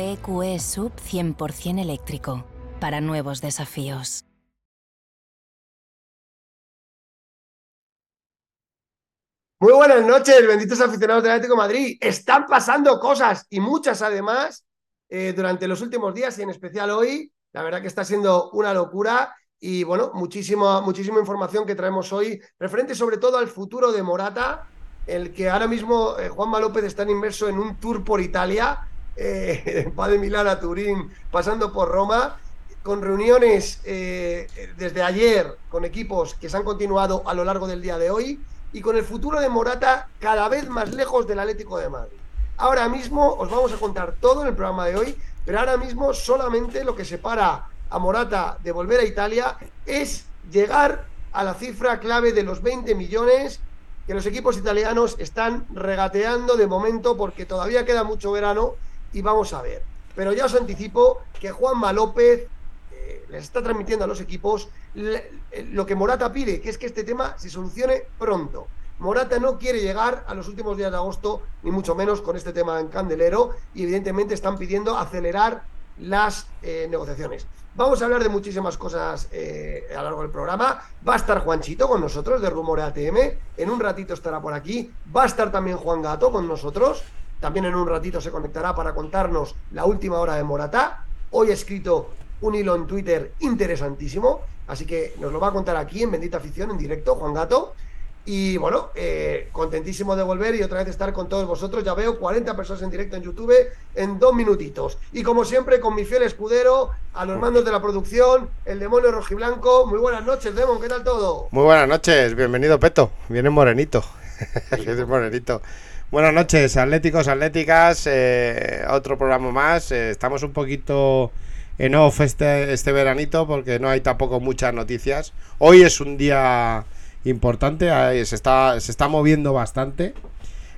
EQE Sub 100% eléctrico. Para nuevos desafíos. Muy buenas noches, benditos aficionados del Atlético de Madrid. Están pasando cosas y muchas además eh, durante los últimos días y en especial hoy. La verdad que está siendo una locura y bueno, muchísima, muchísima información que traemos hoy referente sobre todo al futuro de Morata, el que ahora mismo eh, Juanma López está inmerso en un tour por Italia, eh, va de Milán a Turín, pasando por Roma, con reuniones eh, desde ayer con equipos que se han continuado a lo largo del día de hoy y con el futuro de Morata cada vez más lejos del Atlético de Madrid. Ahora mismo os vamos a contar todo en el programa de hoy, pero ahora mismo solamente lo que separa a Morata de volver a Italia es llegar a la cifra clave de los 20 millones que los equipos italianos están regateando de momento porque todavía queda mucho verano y vamos a ver. Pero ya os anticipo que Juanma López eh, les está transmitiendo a los equipos eh, lo que Morata pide, que es que este tema se solucione pronto. Morata no quiere llegar a los últimos días de agosto, ni mucho menos con este tema en candelero, y evidentemente están pidiendo acelerar las eh, negociaciones. Vamos a hablar de muchísimas cosas eh, a lo largo del programa. Va a estar Juanchito con nosotros de Rumore ATM. En un ratito estará por aquí. Va a estar también Juan Gato con nosotros. También en un ratito se conectará para contarnos la última hora de Morata. Hoy ha escrito un hilo en Twitter interesantísimo. Así que nos lo va a contar aquí en Bendita Afición, en directo, Juan Gato. Y bueno, eh, contentísimo de volver y otra vez estar con todos vosotros. Ya veo 40 personas en directo en YouTube en dos minutitos. Y como siempre, con mi fiel escudero, a los mandos de la producción, el demonio rojiblanco. Muy buenas noches, Demon, ¿qué tal todo? Muy buenas noches, bienvenido Peto, viene morenito, viene morenito. Buenas noches, atléticos, atléticas, eh, otro programa más. eh, estamos un poquito en off este, este veranito porque no hay tampoco muchas noticias. Hoy es un día importante, se, está, se está moviendo bastante.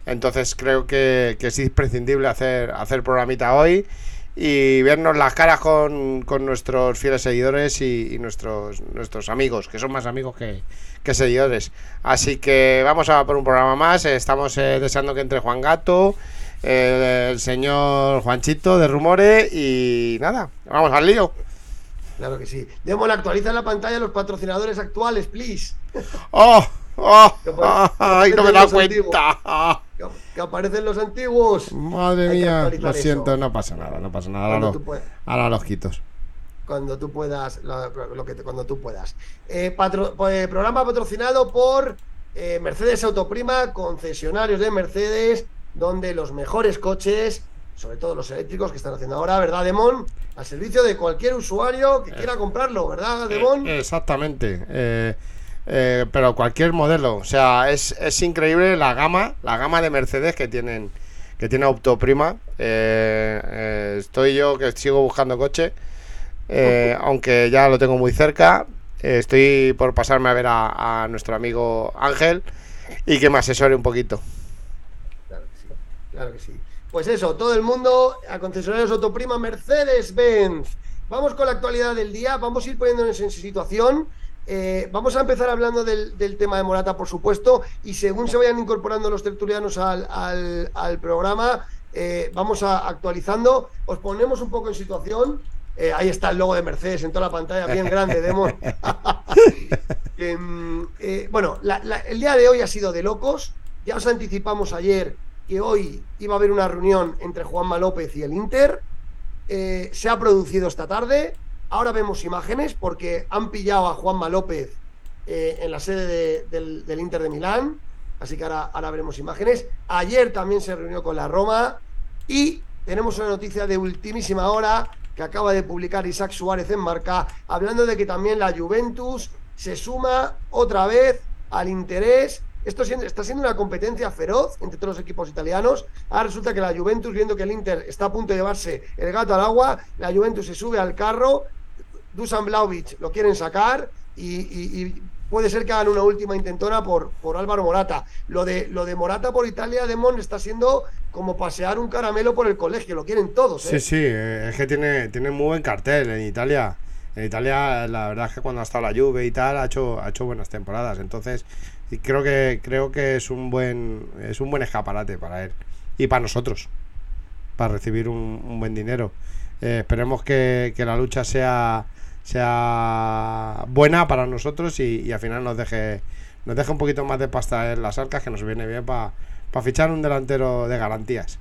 Entonces creo que, que es imprescindible hacer, hacer programita hoy y vernos las caras con, con nuestros fieles seguidores y, y nuestros, nuestros amigos, que son más amigos que, que seguidores. Así que vamos a por un programa más. Estamos eh, deseando que entre Juan Gato, eh, el señor Juanchito de Rumore y nada, vamos al lío. Claro que sí. Demon, actualiza en la pantalla los patrocinadores actuales, please. ¡Oh! ¡Oh! ¡Ay, no me he dado cuenta! Que, que aparecen los antiguos. Madre Hay mía, lo siento, no pasa nada, no pasa nada. Ahora, lo- los quitos. cuando tú puedas, lo, lo que te- cuando tú puedas. Eh, patro- pues, programa patrocinado por eh, Mercedes Autoprima, concesionarios de Mercedes, donde los mejores coches, sobre todo los eléctricos que están haciendo ahora, ¿verdad, Demon? Al servicio de cualquier usuario que quiera comprarlo, ¿verdad? Eh, exactamente. Eh, pero cualquier modelo. O sea, es, es increíble la gama, la gama de Mercedes que tienen, que tiene Autoprima. Eh, eh, estoy yo que sigo buscando coche. eh, aunque ya lo tengo muy cerca. eh, estoy por pasarme a ver a, a nuestro amigo Ángel y que me asesore un poquito. Claro que sí, claro que sí. Pues eso, todo el mundo a concesionarios Autoprima Mercedes-Benz. Vamos con la actualidad del día, vamos a ir poniéndonos en situación. Eh, vamos a empezar hablando del, del tema de Morata, por supuesto, y según se vayan incorporando los tertulianos al, al- al programa, eh, vamos a actualizando. Os ponemos un poco en situación. Eh, ahí está el logo de Mercedes en toda la pantalla, bien grande, Demon. Em, bueno, la- la- el día de hoy ha sido de locos. Ya os anticipamos ayer que hoy iba a haber una reunión entre Juanma López y el Inter. Se ha producido esta tarde. Ahora vemos imágenes porque han pillado a Juanma López eh, en la sede de- del, del Inter de Milán. Así que ahora, ahora veremos imágenes. Ayer también se reunió con la Roma. Y tenemos una noticia de ultimísima hora que acaba de publicar Isaac Suárez en Marca, hablando de que también la Juventus se suma otra vez al interés esto está siendo una competencia feroz entre todos los equipos italianos. Ahora resulta que la Juventus, viendo que el Inter está a punto de llevarse el gato al agua, la Juventus se sube al carro, Dusan Blaovic lo quieren sacar y, puede ser que hagan una última intentona por, por Álvaro Morata. Lo de, lo de Morata por Italia, Demon, está siendo como pasear un caramelo por el colegio, lo quieren todos. Sí, ¿eh? sí, eh, es que tiene, tiene muy buen cartel en Italia. En Italia, la verdad es que cuando ha estado la Juve y tal, ha hecho, ha hecho buenas temporadas. Entonces, creo que, creo que es un buen, es un buen escaparate para él. Y para nosotros. Para recibir un, buen dinero. Eh, esperemos que, la lucha sea, sea buena para nosotros y, al final nos deje, nos deje un poquito más de pasta en las arcas, que nos viene bien para fichar un delantero de garantías.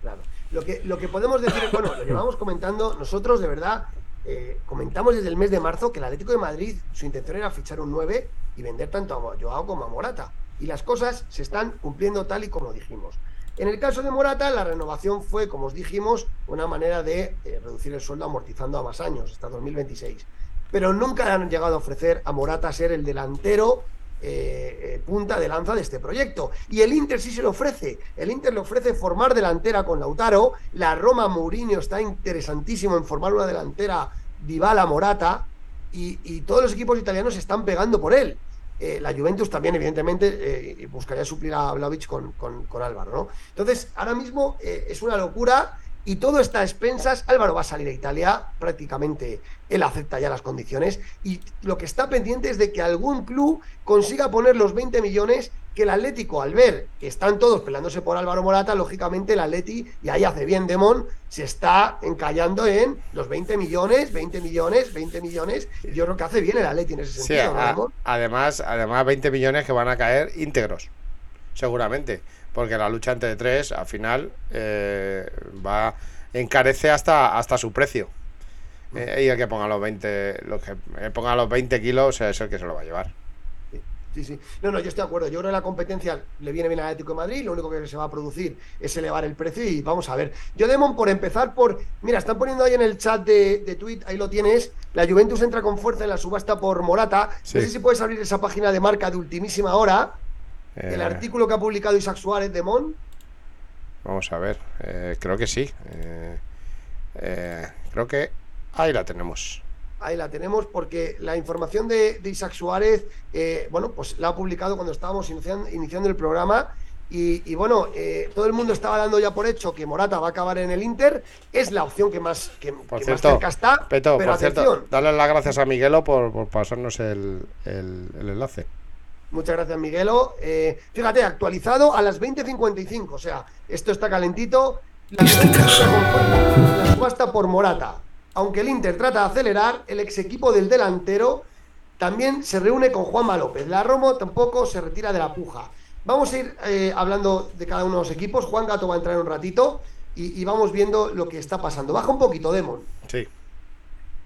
Claro. Lo que, lo que podemos decir, bueno, lo llevamos comentando, nosotros de verdad eh, comentamos desde el mes de marzo que el Atlético de Madrid, su intención era fichar un 9 y vender tanto a Joao como a Morata. Y las cosas se están cumpliendo tal y como dijimos. En el caso de Morata, la renovación fue, como os dijimos, una manera de eh, reducir el sueldo amortizando a más años, hasta 2026. Pero nunca han llegado a ofrecer a Morata ser el delantero eh, punta de lanza de este proyecto. Y el Inter sí se lo ofrece. El Inter le ofrece formar delantera con Lautaro. La Roma Mourinho está interesantísimo en formar una delantera Dybala Morata. Y, todos los equipos italianos están pegando por él. Eh, la Juventus también, evidentemente, eh, buscaría suplir a Vlaovic con, con, con, Álvaro, ¿no? Entonces, ahora mismo es una locura y todo está a expensas. Álvaro va a salir a Italia, prácticamente él acepta ya las condiciones. Y lo que está pendiente es de que algún club consiga poner los 20 millones que el Atlético, al ver que están todos peleándose por Álvaro Morata, lógicamente el Atleti, y ahí hace bien Demón, se está encallando en los 20 millones, 20 millones, 20 millones. Yo creo que hace bien el Atleti en ese sentido. además, además, 20 millones que van a caer íntegros, seguramente porque la lucha entre tres al final eh, va encarece hasta hasta su precio eh, y el que ponga los 20 los que ponga los 20 kilos es el que se lo va a llevar Sí, sí. No, no, yo estoy de acuerdo. Yo creo que la competencia le viene bien al Atlético de Madrid. Lo único que se va a producir es elevar el precio y vamos a ver. Yo, Demon, por empezar por. Mira, están poniendo ahí en el chat de, de tweet, ahí lo tienes. La Juventus entra con fuerza en la subasta por Morata. No sé si puedes abrir esa página de marca de ultimísima hora el eh, artículo que ha publicado Isaac Suárez de Mon. Vamos a ver, eh, creo que sí. Eh, creo que ahí la tenemos. Ahí la tenemos porque la información de, Isaac Suárez, bueno, pues la ha publicado cuando estábamos iniciando, el programa. Y, bueno, todo el mundo estaba dando ya por hecho que Morata va a acabar en el Inter. Es la opción que más, que, cerca está. pero por cierto, dale las gracias a Miguelo por, pasarnos el enlace. Muchas gracias, Miguelo. Eh, fíjate, actualizado a las 20.55. O sea, esto está calentito. La, la subasta por Morata. Aunque el Inter trata de acelerar, el ex equipo del delantero también se reúne con Juanma López. La Romo tampoco se retira de la puja. Vamos a ir eh, hablando de cada uno de los equipos. Juan Gato va a entrar un ratito y, y vamos viendo lo que está pasando. Baja un poquito, Demon. Sí.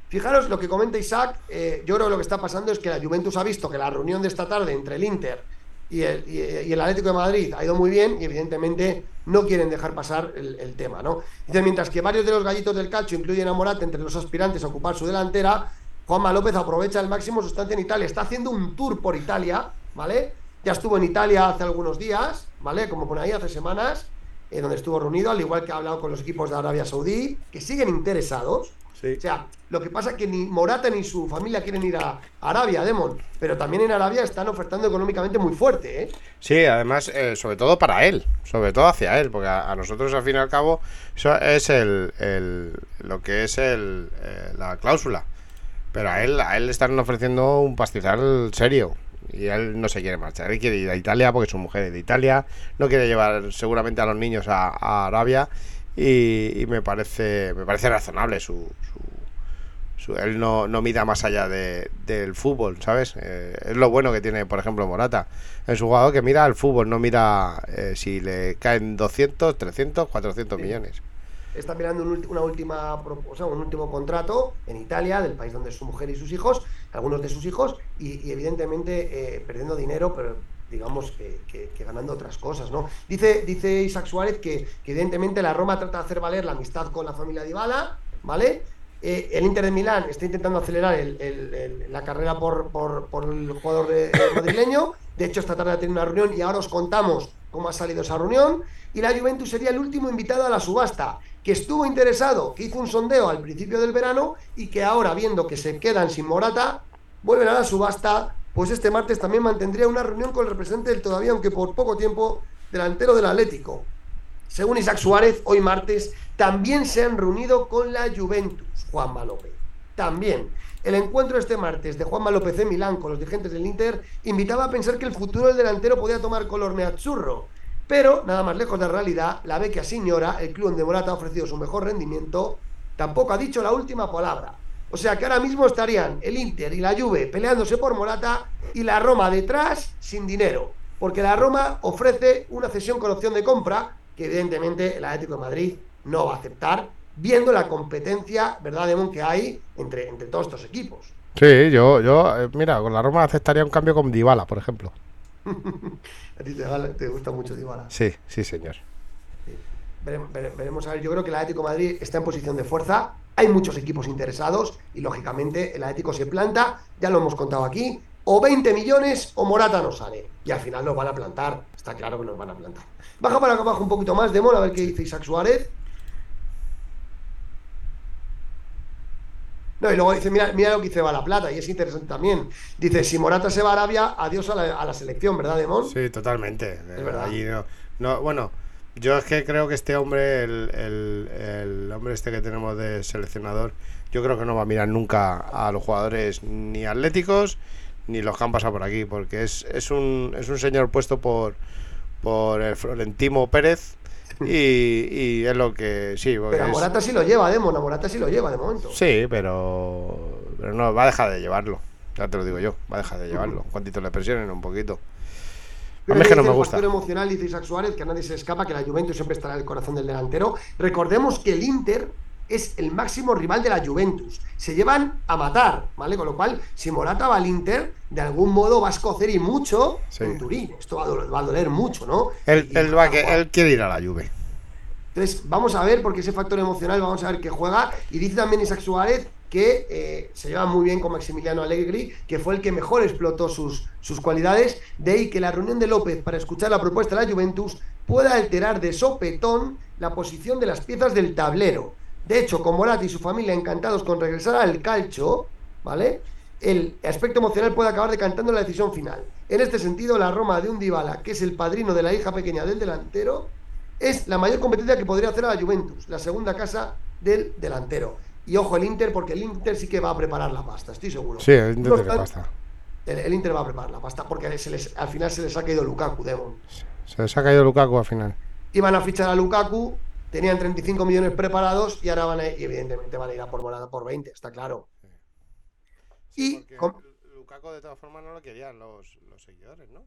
Fijaros lo que comenta Isaac, eh, yo creo que lo que está pasando es que la Juventus ha visto que la reunión de esta tarde entre el Inter y el, Atlético de Madrid ha ido muy bien y evidentemente no quieren dejar pasar el, tema, ¿no? Dice, mientras que varios de los gallitos del calcio incluyen a Morata entre los aspirantes a ocupar su delantera, Juanma López aprovecha al máximo su estancia en Italia, está haciendo un tour por Italia, ¿vale? Ya estuvo en Italia hace algunos días, ¿vale? Como por ahí hace semanas, eh, donde estuvo reunido, al igual que ha hablado con los equipos de Arabia Saudí, que siguen interesados, o sea, lo que pasa es que ni Morata ni su familia quieren ir a Arabia, Demon, pero también en Arabia están ofertando económicamente muy fuerte, ¿eh? Sí, además, eh, sobre todo para él, sobre todo hacia él, porque a, nosotros al fin y al cabo eso es el, lo que es el, eh, la cláusula. Pero a él, a él le están ofreciendo un pastizal serio. Y él no se quiere marchar. Él quiere ir a Italia porque su mujer es de Italia. No quiere llevar seguramente a los niños a Arabia y, me parece me parece razonable su, su, él no, no mira más allá de, del fútbol sabes eh, es lo bueno que tiene por ejemplo Morata es un jugador que mira al fútbol no mira eh, si le caen 200 300 400 millones está mirando una última o sea, un último contrato en Italia del país donde su mujer y sus hijos algunos de sus hijos y, evidentemente eh, perdiendo dinero pero digamos, que, ganando otras cosas, ¿no? Dice, dice Isaac Suárez que, evidentemente la Roma trata de hacer valer la amistad con la familia de Ibala, ¿vale? Eh, el Inter de Milán está intentando acelerar la carrera por, por, el jugador madrileño De hecho, esta tarde tenido una reunión y ahora os contamos cómo ha salido esa reunión. Y la Juventus sería el último invitado a la subasta, que estuvo interesado, que hizo un sondeo al principio del verano y que ahora, viendo que se quedan sin Morata, vuelven a la subasta. Pues este martes también mantendría una reunión con el representante del todavía, aunque por poco tiempo, delantero del Atlético. Según Isaac Suárez, hoy martes también se han reunido con la Juventus, Juanma López. También. El encuentro este martes de Juanma López en Milán con los dirigentes del Inter invitaba a pensar que el futuro del delantero podía tomar color neazzurro. Pero, nada más lejos de la realidad, la Vecchia Signora, el club donde Morata ha ofrecido su mejor rendimiento, tampoco ha dicho la última palabra. O sea que ahora mismo estarían el Inter y la Juve peleándose por Morata y la Roma detrás sin dinero. Porque la Roma ofrece una cesión con opción de compra que evidentemente el Atlético de Madrid no va a aceptar, viendo la competencia, ¿verdad, Demon, que hay entre, entre todos estos equipos. Sí, yo, yo, eh, mira, con la Roma aceptaría un cambio con Dybala, por ejemplo. a ti te, te, gusta mucho Dybala. Sí, sí, señor. Veremos, veremos, a ver, yo creo que el Atlético de Madrid está en posición de fuerza, hay muchos equipos interesados y lógicamente el Atlético se planta, ya lo hemos contado aquí, o 20 millones o Morata no sale. Y al final nos van a plantar, está claro que nos van a plantar. Baja para abajo un poquito más, Demon, a ver qué dice Isaac Suárez. No, y luego dice, mira, mira lo que dice la Plata, y es interesante también. Dice, si Morata se va a Arabia, adiós a la, selección, ¿verdad, Demon? Sí, totalmente. Es verdad. no, bueno, yo es que creo que este hombre, el, hombre este que tenemos de seleccionador, yo creo que no va a mirar nunca a los jugadores ni atléticos ni los que han pasado por aquí, porque es, es, un, es un señor puesto por, por el Florentino Pérez y, es lo que sí. Pero a Morata sí lo lleva, Demon, a Morata sí lo lleva de momento. Sí, pero, pero no, va a dejar de llevarlo. Ya te lo digo yo, va a dejar de llevarlo. Cuantito le presionen un poquito. A mí es que no me gusta. Emocional dice Isaac Suárez que a nadie se escapa, que la Juventus siempre estará en el corazón del delantero. Recordemos que el Inter es el máximo rival de la Juventus. Se llevan a matar, ¿vale? Con lo cual, si Morata va al Inter, de algún modo va a escocer y mucho en Turín. Esto va a, doler, mucho, ¿no? Él, va que, él quiere ir a la Juve. Entonces, vamos a ver, porque ese factor emocional, vamos a ver que juega. Y dice también Isaac Suárez que eh, se lleva muy bien con Maximiliano Allegri, que fue el que mejor explotó sus, sus cualidades. De ahí que la reunión de López para escuchar la propuesta de la Juventus pueda alterar de sopetón la posición de las piezas del tablero de hecho, con Morata y su familia encantados con regresar al calcio, ¿vale? El aspecto emocional puede acabar decantando la decisión final. En este sentido, la Roma de un Dybala, que es el padrino de la hija pequeña del delantero, es la mayor competencia que podría hacer a la Juventus, la segunda casa del delantero. Y ojo el Inter, porque el Inter sí que va a preparar la pasta, estoy seguro. Sí, el Inter tiene pasta. El, Inter va a preparar la pasta, porque al final se les ha caído Lukaku, Demon. Se les ha caído Lukaku al final. Iban a fichar a Lukaku, tenían 35 millones preparados y ahora van a, y evidentemente van a ir a por Morata por 20, está claro. y Lukaku de todas formas no lo querían los, seguidores, ¿no?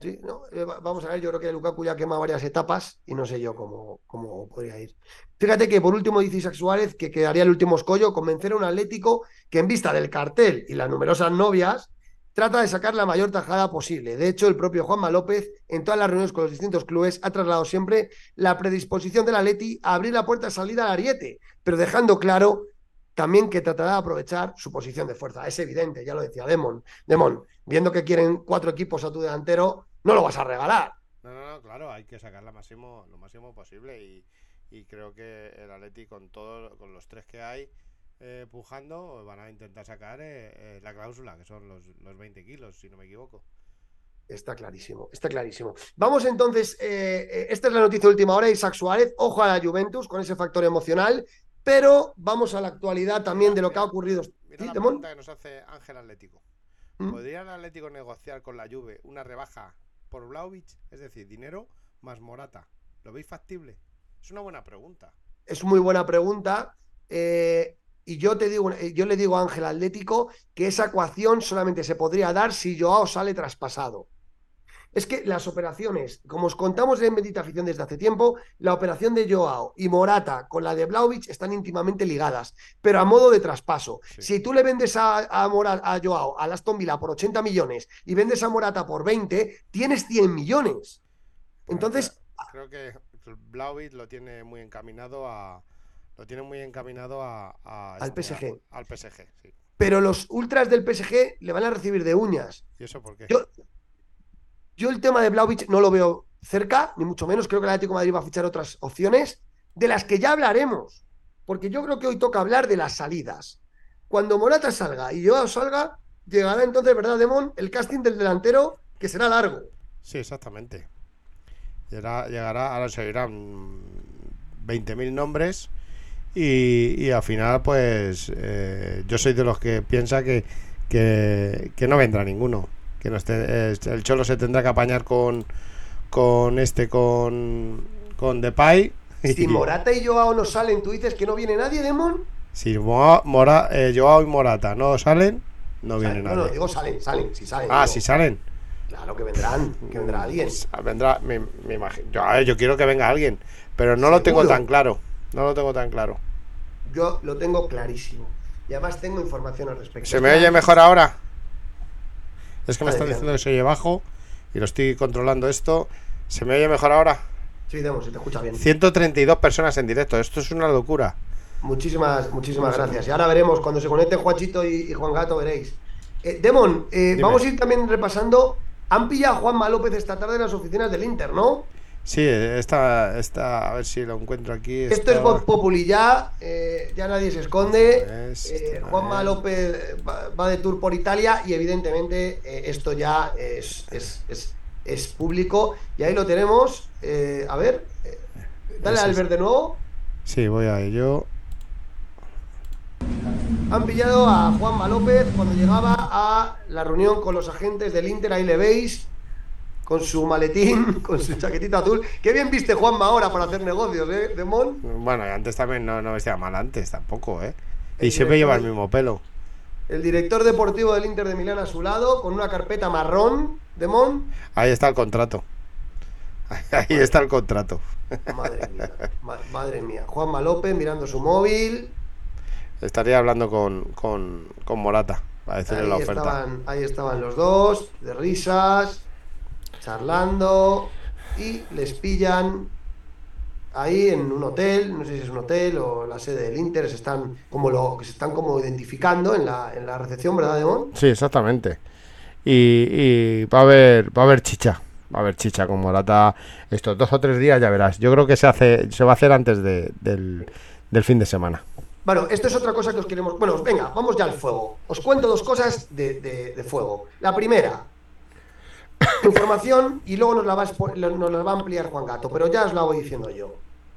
Sí, no, eh, vamos a ver, yo creo que Lukaku ya quema varias etapas y no sé yo cómo, cómo podría ir. Fíjate que por último dice Isaac Suárez que quedaría el último escollo convencer a un Atlético que en vista del cartel y las numerosas novias trata de sacar la mayor tajada posible. De hecho, el propio Juanma López, en todas las reuniones con los distintos clubes, ha trasladado siempre la predisposición de la Leti a abrir la puerta de salida al Ariete, pero dejando claro también que tratará de aprovechar su posición de fuerza. Es evidente, ya lo decía Demon. Demon, viendo que quieren cuatro equipos a tu delantero, no lo vas a regalar. No, no, no, claro, hay que sacar lo máximo posible y, y creo que el Atleti con todo, con los tres que hay, eh, pujando, van a intentar sacar eh, eh, la cláusula, que son los, los 20 kilos, si no me equivoco. Está clarísimo, está clarísimo. Vamos entonces, esta es la noticia de última hora, Isaac Suárez, ojo a la Juventus con ese factor emocional, pero vamos a la actualidad también de lo que ha ocurrido. Mira la pregunta que nos hace Ángel Atlético. ¿Mm? ¿Podría el Atlético negociar con la Juve una rebaja por Vlaovic? Es decir, dinero más Morata. ¿Lo veis factible? Es una buena pregunta. Es muy buena pregunta. Eh, y yo te digo, eh, yo le digo a Ángel Atlético que esa ecuación solamente se podría dar si Joao sale traspasado. Es que las operaciones, como os contamos en Bendita Afición desde hace tiempo, la operación de Joao y Morata con la de Blaovic están íntimamente ligadas, pero a modo de traspaso. Si tú le vendes a, a, a Joao, a Aston Villa por 80 millones y vendes a Morata por 20, tienes 100 millones. Entonces... Creo que Blaovic lo tiene muy encaminado a, lo tiene muy encaminado a, al PSG. al PSG, sí. Pero los ultras del PSG le van a recibir de uñas. ¿Y eso por qué? Yo el tema de Blaovic no lo veo cerca, ni mucho menos. Creo que el Atlético de Madrid va a fichar otras opciones, de las que ya hablaremos. Porque yo creo que hoy toca hablar de las salidas. Cuando Morata salga y Joao salga, llegará entonces, ¿verdad, Demon? El casting del delantero, que será largo. Sí, exactamente. Llegará, llegará ahora seguirán 20.000 nombres y, y, al final, pues eh, yo soy de los que piensa que, que, que no vendrá ninguno. Que no esté, eh, el Cholo se tendrá que apañar con, con este, con, con Depay. Si Morata y Joao no salen, tú dices que no viene nadie, Demon. Si Mora, eh, Joao y Morata no salen, no viene nadie. No, no, digo salen, salen, si salen. Ah, digo. si salen. Claro que vendrán, que vendrá alguien. Vendrá, me, me imagino. Yo, a ver, yo quiero que venga alguien, pero no lo tengo tan claro. No lo tengo tan claro. Yo lo tengo clarísimo. Y además tengo información al respecto. ¿Se me oye mejor ahora? Es que me están diciendo que se oye bajo y lo estoy controlando esto. ¿Se me oye mejor ahora? Sí, Demo, se te escucha bien. 132 personas en directo. Esto es una locura. Muchísimas, muchísimas gracias. Y ahora veremos, cuando se conecten Juanchito y, y Juan Gato, veréis. Eh, Demon, eh, vamos a ir también repasando. Han pillado a Juanma López esta tarde en las oficinas del Inter, ¿no? Sí, esta, esta, a ver si lo encuentro aquí. Esto es Voz Populi ya, eh, ya nadie se esconde. Es, Eh, Juanma es. López va, va de tour por Italia y evidentemente eh, esto ya es, es, es- es público. Y ahí lo tenemos. A ver, dale al ver de nuevo. Sí, voy a ello. Han pillado a Juanma López cuando llegaba a la reunión con los agentes del Inter, ahí le veis, con su maletín, con su chaquetita azul. Qué bien viste Juanma ahora para hacer negocios, ¿eh, Demón? Bueno, antes también no, no vestía mal antes tampoco, ¿eh? Y siempre lleva el mismo pelo. El director deportivo del Inter de Milán a su lado, con una carpeta marrón, Demón. Ahí está el contrato. Ahí está el contrato. Madre mía, ma- madre mía. Juanma López mirando su móvil. Estaría hablando con, con, con Morata para decirle Ahí la oferta. estaban, ahí estaban los dos, de risas, charlando, y les pillan ahí en un hotel, no sé si es un hotel o la sede del Inter, se están como lo, se están como identificando en la, en la recepción, ¿verdad, Demón? Sí, exactamente. Y, y va a haber, va a haber chicha. Va a haber chicha con Morata estos dos o tres días, ya verás. Yo creo que se hace, se va a hacer antes de- del, del fin de semana. Bueno, esto es otra cosa que os queremos. Bueno, venga, vamos ya al fuego. Os cuento dos cosas de, de- de fuego. La primera, información, y luego nos la, va a, ampliar Juan Gato, pero ya os la voy diciendo yo.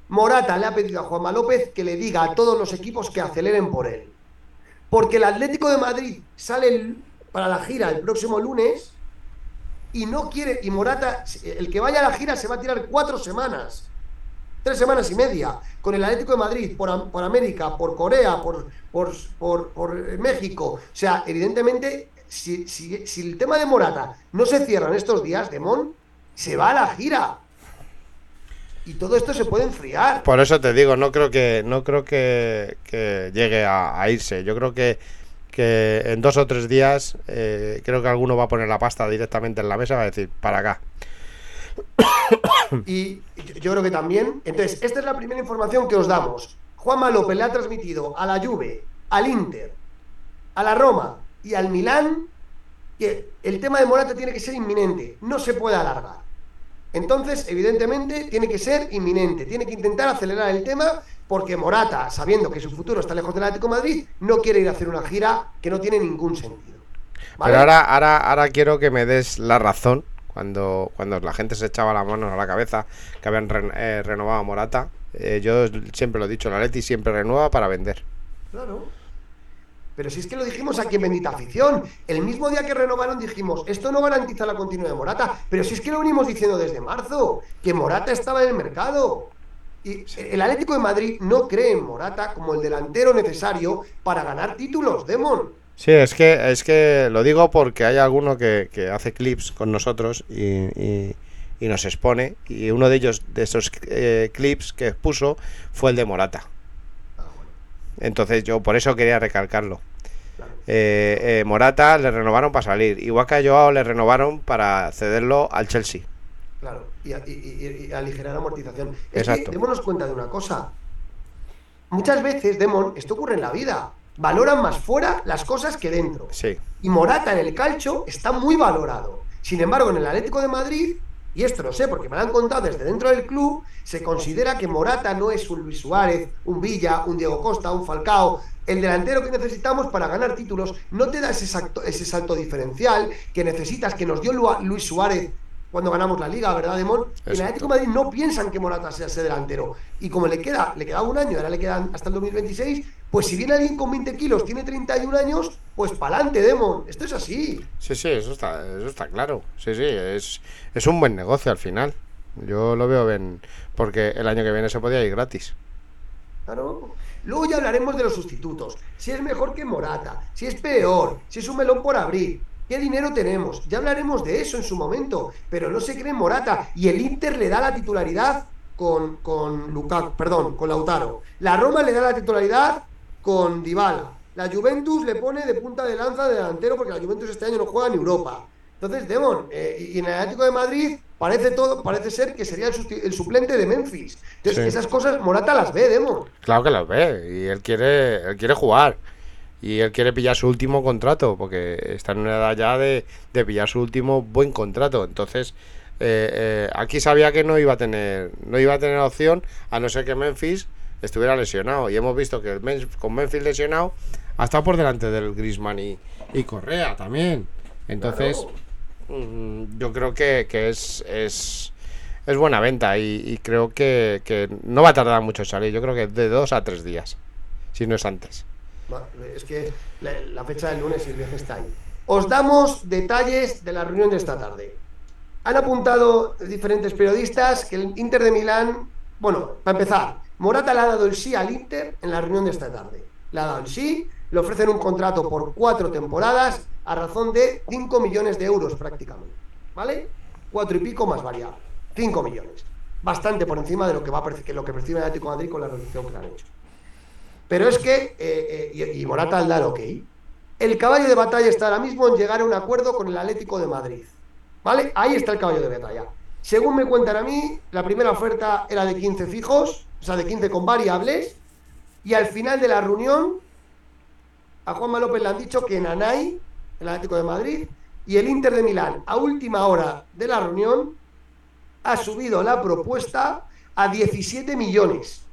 Morata le ha pedido a Juanma López que le diga a todos los equipos que aceleren por él. Porque el Atlético de Madrid sale para la gira el próximo lunes y no quiere. Y Morata, el que vaya a la gira se va a tirar cuatro semanas tres semanas y media con el Atlético de Madrid, por, por América, por Corea, por, por, por- por, México. O sea, evidentemente, si, si- si el tema de Morata no se cierra en estos días, Demón, se va a la gira. Y todo esto se puede enfriar. Por eso te digo, no creo que, no creo que, que llegue a, a irse. Yo creo que, que en dos o tres días eh, creo que alguno va a poner la pasta directamente en la mesa y va a decir, para acá. Y yo- yo creo que también. Entonces, esta es la primera información que os damos. Juanma López le ha transmitido a la Juve, al Inter, a la Roma y al Milán que el tema de Morata tiene que ser inminente, no se puede alargar. Entonces, evidentemente, tiene que ser inminente, tiene que intentar acelerar el tema porque Morata, sabiendo que su futuro está lejos del Atlético de Madrid, no quiere ir a hacer una gira que no tiene ningún sentido. ¿Vale? Pero ahora, ahora, ahora quiero que me des la razón cuando, cuando la gente se echaba las manos a la cabeza que habían ren- eh, renovado a Morata. Eh, yo siempre lo he dicho, la Leti siempre renueva para vender. Claro. Pero si es que lo dijimos aquí en Bendita Afición, el mismo día que renovaron dijimos, esto no garantiza la continuidad de Morata, pero si es que lo venimos diciendo desde marzo, que Morata estaba en el mercado. Y el Atlético de Madrid no cree en Morata como el delantero necesario para ganar títulos, Demon. Sí, es que, es que lo digo porque hay alguno que, que hace clips con nosotros y, y- nos expone. Y uno de ellos, de esos eh, clips que puso, fue el de Morata. Entonces yo por eso quería recalcarlo. Eh, eh, Morata le renovaron para salir. Igual que a Joao le renovaron para cederlo al Chelsea. Claro, y, y, y- y aligerar amortización. Es Exacto. que démonos cuenta de una cosa. Muchas veces, Demon, esto ocurre en la vida. Valoran más fuera las cosas que dentro. Sí. Y Morata en el calcio está muy valorado. Sin embargo, en el Atlético de Madrid, y esto lo sé porque me lo han contado desde dentro del club, se considera que Morata no es un Luis Suárez, un Villa, un Diego Costa, un Falcao, el delantero que necesitamos para ganar títulos. No te da ese ese salto diferencial que necesitas, que nos dio Luis Suárez cuando ganamos la liga, ¿verdad, Demón? En el Atlético de Madrid no piensan que Morata sea ese delantero. Y como le queda, le queda un año, ahora le quedan hasta el 2026, pues si viene alguien con 20 kilos, tiene 31 años, pues pa'lante, Demon. Esto es así. Sí, sí, eso está, eso está claro. Sí, sí, es, es un buen negocio al final. Yo lo veo bien, porque el año que viene se podía ir gratis. Claro. Luego ya hablaremos de los sustitutos. Si es mejor que Morata, si es peor, si es un melón por abrir. ¿Qué dinero tenemos? Ya hablaremos de eso en su momento, pero no se cree Morata y el Inter le da la titularidad con, con Lukaku, perdón, con Lautaro. La Roma le da la titularidad con Dybala. La Juventus le pone de punta de lanza de delantero porque la Juventus este año no juega en Europa. Entonces, Demon, eh, y en el Atlético de Madrid parece todo, parece ser que sería el, suplente de Memphis. Entonces, esas cosas Morata las ve, Demon. Claro que las ve, y él quiere, él quiere jugar y él quiere pillar su último contrato, porque está en una edad ya de, pillar su último buen contrato. Entonces, eh, eh, aquí sabía que no iba a tener, no iba a tener opción, a no ser que Memphis estuviera lesionado. Y hemos visto que con Memphis lesionado ha estado por delante del Grisman y, Correa también. Entonces, mm, yo creo que, es, es, es, buena venta y, creo que, que, no va a tardar mucho en salir. Yo creo que de dos a tres días, si no es antes. Es que la, fecha del lunes y el viaje está ahí. Os damos detalles de la reunión de esta tarde. Han apuntado diferentes periodistas que el Inter de Milán, bueno, para empezar, Morata le ha dado el sí al Inter en la reunión de esta tarde. Le ha dado el sí, le ofrecen un contrato por cuatro temporadas a razón de 5 millones de euros prácticamente. ¿Vale? Cuatro y pico más variable. 5 millones. Bastante por encima de lo que va a lo que percibe el Atlético de Madrid con la reducción que han hecho. Pero es que, eh, eh, y, Morata al dar ok, el caballo de batalla está ahora mismo en llegar a un acuerdo con el Atlético de Madrid. ¿Vale? Ahí está el caballo de batalla. Según me cuentan a mí, la primera oferta era de 15 fijos, o sea, de 15 con variables, y al final de la reunión, a Juanma López le han dicho que Nanay, el Atlético de Madrid, y el Inter de Milán, a última hora de la reunión, ha subido la propuesta a 17 millones.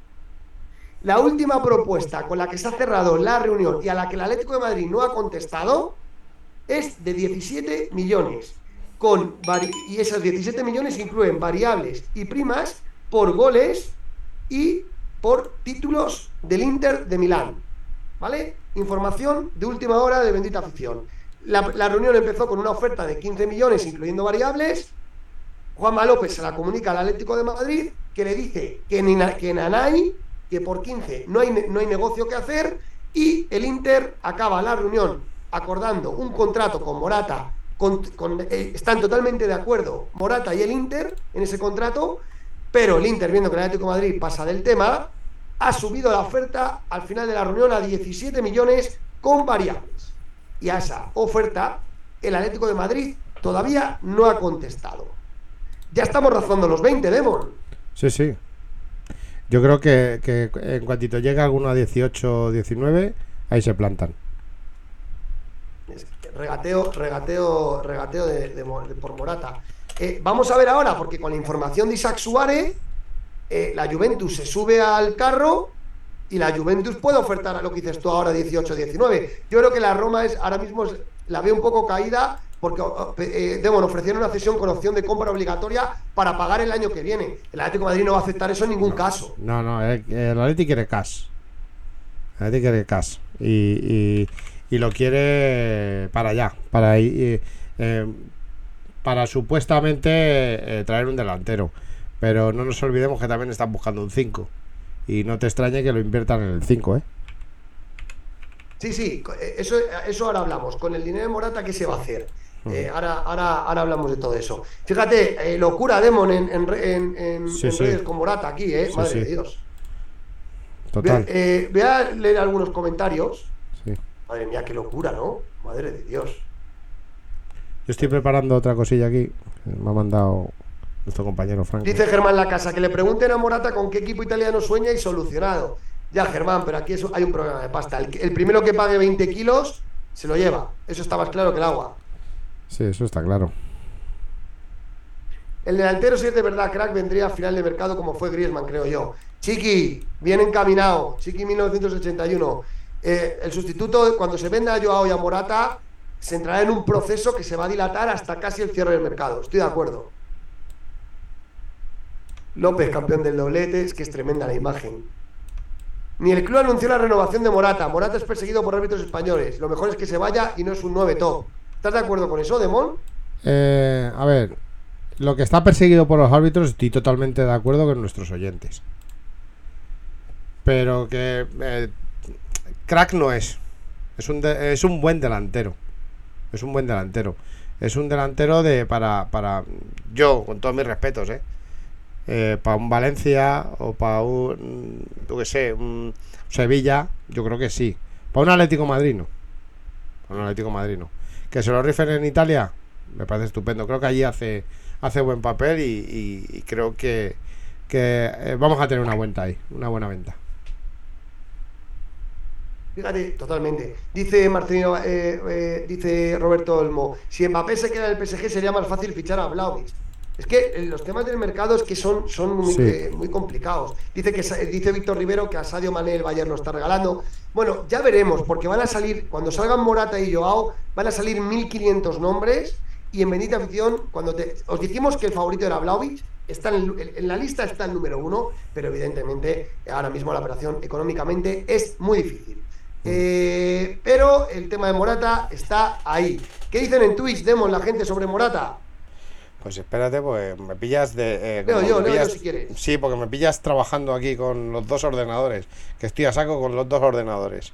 La última propuesta con la que se ha cerrado la reunión y a la que el Atlético de Madrid no ha contestado es de 17 millones. Con y esas 17 millones incluyen variables y primas por goles y por títulos del Inter de Milán. ¿Vale? Información de última hora de bendita afición. La, reunión empezó con una oferta de 15 millones, incluyendo variables. Juanma López se la comunica al Atlético de Madrid, que le dice que, que Nanay que por 15 no hay, no hay negocio que hacer y el Inter acaba la reunión acordando un contrato con Morata, con, eh, están totalmente de acuerdo Morata y el Inter en ese contrato, pero el Inter, viendo que el Atlético de Madrid pasa del tema, ha subido la oferta al final de la reunión a 17 millones con variables. Y a esa oferta, el Atlético de Madrid todavía no ha contestado. Ya estamos rozando los 20, Demon. Sí, sí. Yo creo que, en cuantito llega alguno a 18 o 19, ahí se plantan. Regateo, regateo, regateo de, por Morata. Eh, vamos a ver ahora, porque con la información de Isaac Suárez, eh, la Juventus se sube al carro y la Juventus puede ofertar a lo que dices tú ahora 18-19. Yo creo que la Roma es ahora mismo la ve un poco caída porque eh, eh ofrecieron una cesión con opción de compra obligatoria para pagar el año que viene. El Atlético de Madrid no va a aceptar eso en ningún caso. No, no, el, Atlético quiere cash. El Atlético quiere cash. Y, y, lo quiere para allá, para, eh, para supuestamente eh, traer un delantero. Pero no nos olvidemos que también están buscando un 5. Y no te extrañe que lo inviertan en el 5, ¿eh? Sí, sí, eso, eso ahora hablamos. Con el dinero de Morata, ¿qué se va a hacer? Eh, ahora, ahora, ahora hablamos de todo eso. Fíjate, eh, locura Demon en, en, en, redes con Morata aquí, ¿eh? Madre de Dios. Total. Eh, voy a leer algunos comentarios. Madre mía, qué locura, ¿no? Madre de Dios. Yo estoy preparando otra cosilla aquí. Me ha mandado nuestro compañero Frank. Dice Germán La Casa que le pregunten a Morata con qué equipo italiano sueña y solucionado. Ya, Germán, pero aquí hay un problema de pasta. El, el primero que pague 20 kilos se lo lleva. Eso está más claro que el agua. Sí, eso está claro. El delantero, si es de verdad crack, vendría a final de mercado como fue Griezmann, creo yo. Chiqui, bien encaminado. Chiqui 1981. Eh, el sustituto, cuando se venda a Joao y a Morata, se entrará en un proceso que se va a dilatar hasta casi el cierre del mercado. Estoy de acuerdo. López, campeón del doblete, es que es tremenda la imagen. Ni el club anunció la renovación de Morata. Morata es perseguido por árbitros españoles. Lo mejor es que se vaya y no es un 9 top. ¿Estás de acuerdo con eso, Demón? Eh, a ver, lo que está perseguido por los árbitros, estoy totalmente de acuerdo con nuestros oyentes. Pero que eh, crack no es. Es un, de- es un buen delantero. Es un buen delantero. Es un delantero de para, para yo, con todos mis respetos, ¿eh? Eh, para un Valencia o para un, yo qué sé, un Sevilla, yo creo que sí. Para un Atlético Madrid, no. Para un Atlético Madrid, no. Que se lo rifen en Italia, me parece estupendo. Creo que allí hace, hace buen papel y, creo que, que eh, vamos a tener una venta ahí, una buena venta. Fíjate, totalmente. Dice Marcelino, eh, eh, dice Roberto Olmo, si Mbappé se queda en el PSG sería más fácil fichar a Vlaovic. Es que los temas del mercado es que son, son muy, Sí. eh, muy complicados. Dice que dice Víctor Rivero que a Sadio Mané el Bayern lo está regalando. Bueno, ya veremos, porque van a salir, cuando salgan Morata y Joao, van a salir 1500 nombres y en bendita afición, cuando te- os dijimos que el favorito era Vlaovic, está en la lista está el número uno, pero evidentemente ahora mismo la operación económicamente es muy difícil. Eh, pero el tema de Morata está ahí. ¿Qué dicen en Twitch, Demos, la gente sobre Morata? Pues espérate, pues me pillas de. eh, Leo como yo, me yo si quieres. Sí, porque me pillas trabajando aquí con los dos ordenadores. Que estoy a saco con los dos ordenadores.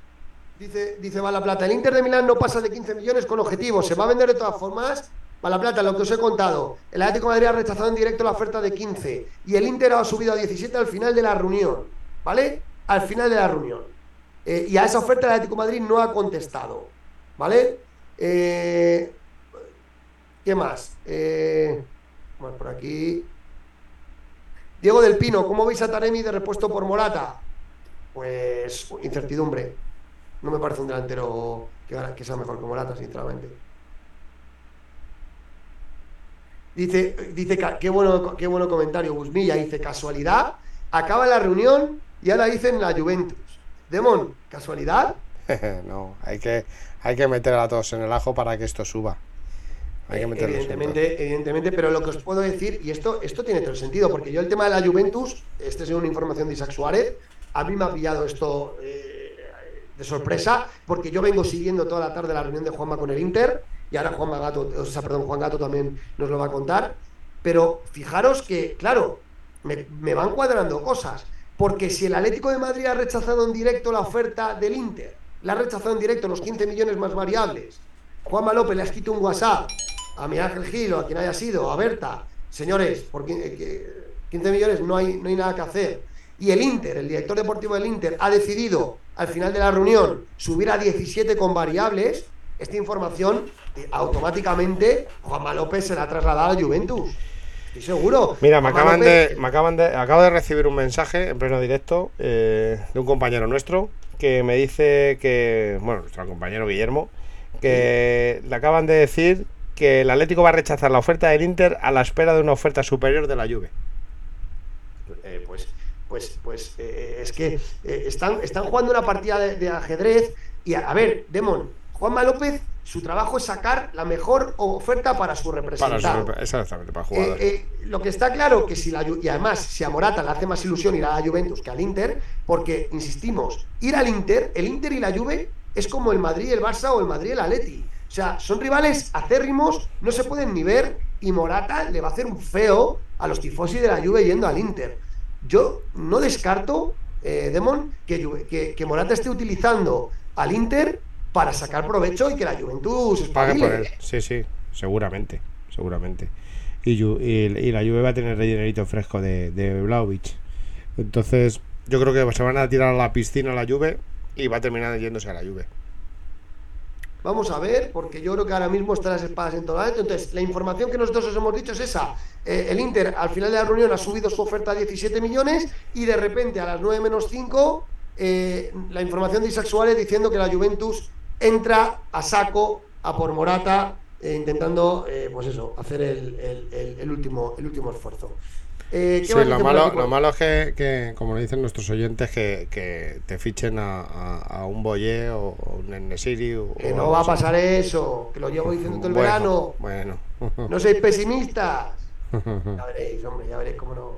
Dice, dice Plata, el Inter de Milán no pasa de 15 millones con objetivo, se va a vender de todas formas. Plata, lo que os he contado, el Atlético de Madrid ha rechazado en directo la oferta de 15 y el Inter ha subido a 17 al final de la reunión, ¿vale? Al final de la reunión. Eh, y a esa oferta el Atlético de Madrid no ha contestado, ¿vale? Eh, ¿Qué más? Eh, vamos por aquí. Diego del Pino, ¿cómo veis a Taremi de repuesto por Morata? Pues incertidumbre. No me parece un delantero que, sea mejor que Morata, sinceramente. Dice, dice qué bueno, qué bueno comentario, Guzmilla. Dice, casualidad, acaba la reunión y ahora dicen la Juventus. Demon, ¿casualidad? no, hay que, hay que meter a todos en el ajo para que esto suba. Hay que. Evidentemente, evidentemente, pero lo que os puedo decir, y esto, esto tiene todo el sentido, porque yo el tema de la Juventus, esta es una información de Isaac Suárez, a mí me ha pillado esto eh, de sorpresa, porque yo vengo siguiendo toda la tarde la reunión de Juanma con el Inter, y ahora Juanma Gato, o sea, perdón, Juan Gato también nos lo va a contar, pero fijaros que, claro, me, me van cuadrando cosas, porque si el Atlético de Madrid ha rechazado en directo la oferta del Inter, la ha rechazado en directo los 15 millones más variables, Juanma López le ha escrito un WhatsApp a mi Ángel Gil o a quien haya sido, a Berta, señores, por 15 millones no hay, no hay nada que hacer. Y el Inter, el director deportivo del Inter, ha decidido al final de la reunión subir a 17 con variables. Esta información eh, automáticamente Juanma López se la ha trasladado a Juventus. Estoy seguro. Mira, me Juanma acaban López- de, me acaban de, acabo de recibir un mensaje en pleno directo eh, de un compañero nuestro que me dice que, bueno, nuestro compañero Guillermo, que le acaban de decir que el Atlético va a rechazar la oferta del Inter a la espera de una oferta superior de la Juve. Eh, pues, pues, pues eh, es que eh, están, están jugando una partida de, de ajedrez y a, a ver, Demon, Juanma López, su trabajo es sacar la mejor oferta para su su- exactamente, para Eh, eh, lo que está claro que si la y además si a Morata le hace más ilusión ir a la Juventus que al Inter, porque insistimos, ir al Inter, el Inter y la Juve es como el Madrid y el Barça o el Madrid y el Atleti. O sea, son rivales acérrimos, no se pueden ni ver y Morata le va a hacer un feo a los tifosi de la Juve yendo al Inter. Yo no descarto, eh, Demon, que, Juve- que, que Morata esté utilizando al Inter para sacar provecho y que la Juventus Pague por él. Sí, sí, seguramente, seguramente. Y, Ju- y, y la Juve va a tener rellenerito fresco de, de. Entonces, yo creo que se van a tirar a la piscina la Juve y va a terminar yéndose a la Juve. Vamos a ver, porque yo creo que ahora mismo están las espadas en todo lado. Entonces, la información que nosotros os hemos dicho es esa. Eh, el Inter al final de la reunión ha subido su oferta a 17 millones y de repente a las 9 menos 5 eh, la información de Isaac Suárez diciendo que la Juventus entra a saco a por Morata eh, intentando, eh, pues eso, hacer el, el- el- el último, el último esfuerzo. Eh, ¿qué Sí, lo malo, lo malo es que, que, como dicen nuestros oyentes, que, que te fichen a, a- a un Boyé o o un Enesiri. o- Que no va a pasar eso, que lo llevo diciendo todo el Bueno, verano. Bueno. No seis pesimistas. Ya veréis, hombre, ya veréis cómo no.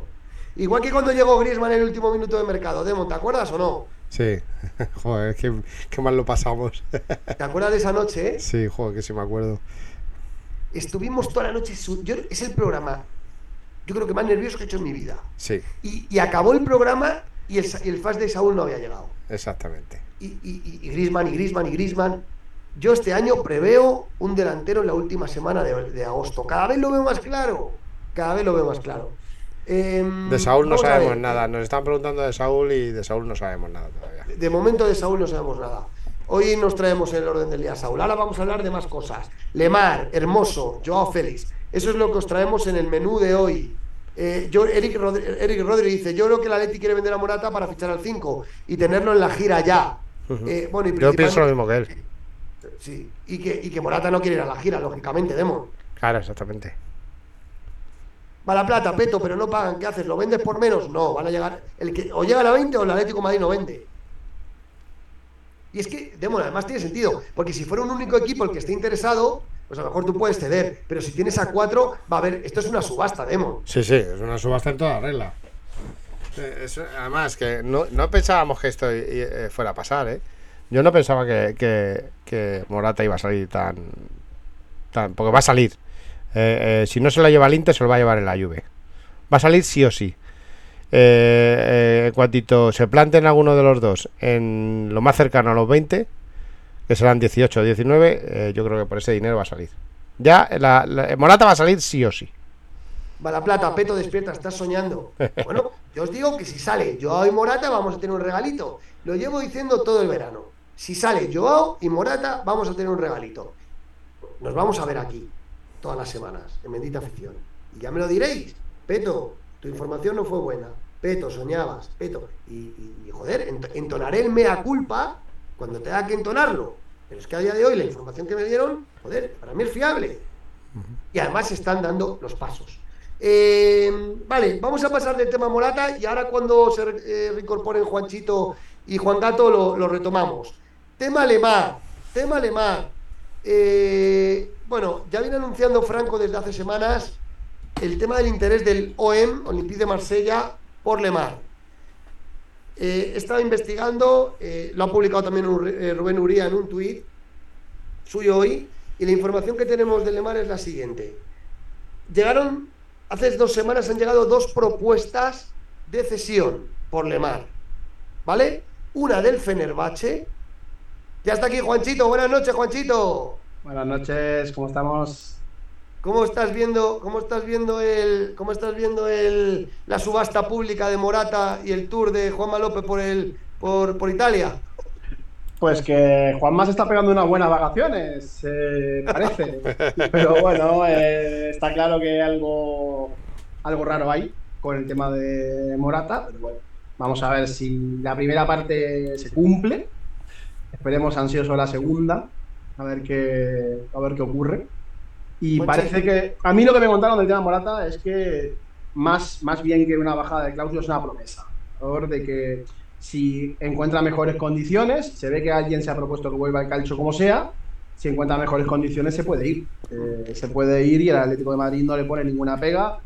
Igual que cuando llegó Griezmann en el último minuto de mercado, Demo, ¿te acuerdas o no? Sí, joder, qué, qué mal lo pasamos. ¿Te acuerdas de esa noche? eh? Sí, joder, que sí me acuerdo. Estuvimos toda la noche. su- yo- es el programa, yo creo que más nervioso que he hecho en mi vida. Sí, Y, y acabó el programa y el, y el fast de Saúl no había llegado. exactamente. Y, y, y- Griezmann, y Griezmann, y Griezmann. Yo este año preveo un delantero en la última semana de, de agosto. Cada vez lo veo más claro. Cada vez lo veo más claro. Em, De Saúl no sabemos nada. Nos están preguntando de Saúl y de Saúl no sabemos nada todavía. De momento de Saúl no sabemos nada. Hoy nos traemos el orden del día Saúl. Ahora vamos a hablar de más cosas. Lemar, Hermoso, Joao Félix. Eso es lo que os traemos en el menú de hoy. Eh, yo, Eric, Rodri, Eric Rodri dice, yo creo que la Leti quiere vender a Morata para fichar al 5 y tenerlo en la gira ya. Eh, bueno, y Yo pienso lo mismo que él. Sí, y que, y que Morata no quiere ir a la gira, lógicamente, Demon. Claro, exactamente. Va la plata, peto, pero no pagan. ¿Qué haces? ¿Lo vendes por menos? No, van a llegar. El que, o llega a la 20 o el Atlético de Madrid no vende. Y es que, Demon, además tiene sentido, porque si fuera un único equipo el que esté interesado, pues a lo mejor tú puedes ceder. Pero si tienes a cuatro, va a haber. Esto es una subasta, Demon. Sí, sí, es una subasta en toda regla. Es- además, que no, no pensábamos que esto eh, fuera a pasar, ¿eh? Yo no pensaba que, que- que Morata iba a salir tan, tan... Porque va a salir. Eh, eh, si no se lo lleva el Inter, se lo va a llevar en la Juve. Va a salir sí o sí. Eh, eh, en cuantito se planten alguno de los dos en lo más cercano a los 20, que serán 18 o 19, eh, yo creo que por ese dinero va a salir. Ya, la- la- Morata va a salir sí o sí. Va la plata, peto, despierta, estás soñando. Bueno, yo os digo que si sale Joao y Morata, vamos a tener un regalito. Lo llevo diciendo todo el verano. Si sale Joao y Morata, vamos a tener un regalito. Nos vamos a ver aquí todas las semanas, en Bendita Afición. Y ya me lo diréis. Peto, tu información no fue buena. Peto, soñabas. Peto. Y, y- y, joder, ent- entonaré el mea culpa cuando tenga que entonarlo. Pero es que a día de hoy la información que me dieron, joder, para mí es fiable. Y además se están dando los pasos. Eh, vale, vamos a pasar del tema Morata y ahora cuando se eh, reincorporen Juanchito y Juan Gato lo, lo retomamos. Tema Lemar, tema Lemar. Eh, bueno, ya viene anunciando Franco desde hace semanas el tema del interés del OM, Olympique de Marsella, por Lemar. Eh, he estado investigando, eh, lo ha publicado también eh, Rubén Uría en un tuit suyo hoy, y la información que tenemos de Lemar es la siguiente. Llegaron, hace dos semanas han llegado dos propuestas de cesión por Lemar, ¿vale? Una del Fenerbahce. Ya está aquí Juanchito, buenas noches Juanchito. Buenas noches, ¿cómo estamos? ¿Cómo estás viendo, cómo estás viendo el, cómo estás viendo el, la subasta pública de Morata y el tour de Juanma López por el, por, por Italia? Pues que Juanma se está pegando unas buenas vacaciones, eh, parece. Pero bueno, eh, está claro que algo, algo raro hay con el tema de Morata. Pero bueno, vamos a ver si la primera parte se cumple. Esperemos ansioso la segunda, a ver qué, a ver qué ocurre. Y parece que. A mí lo que me contaron del tema Morata es que más, más bien que una bajada de cláusula es una promesa. Favor de que si encuentra mejores condiciones, se ve que alguien se ha propuesto que vuelva al calcio como sea, si encuentra mejores condiciones se puede ir. Eh, se puede ir y el Atlético de Madrid no le pone ninguna pega.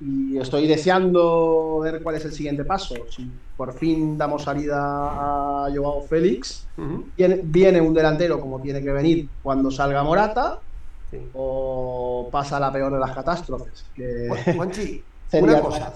Y estoy deseando ver cuál es el siguiente paso. Si por fin damos salida a Joao Félix, viene, viene un delantero como tiene que venir cuando salga Morata, Sí. o pasa la peor de las catástrofes. Que Juan- Juanchi, sería una cosa.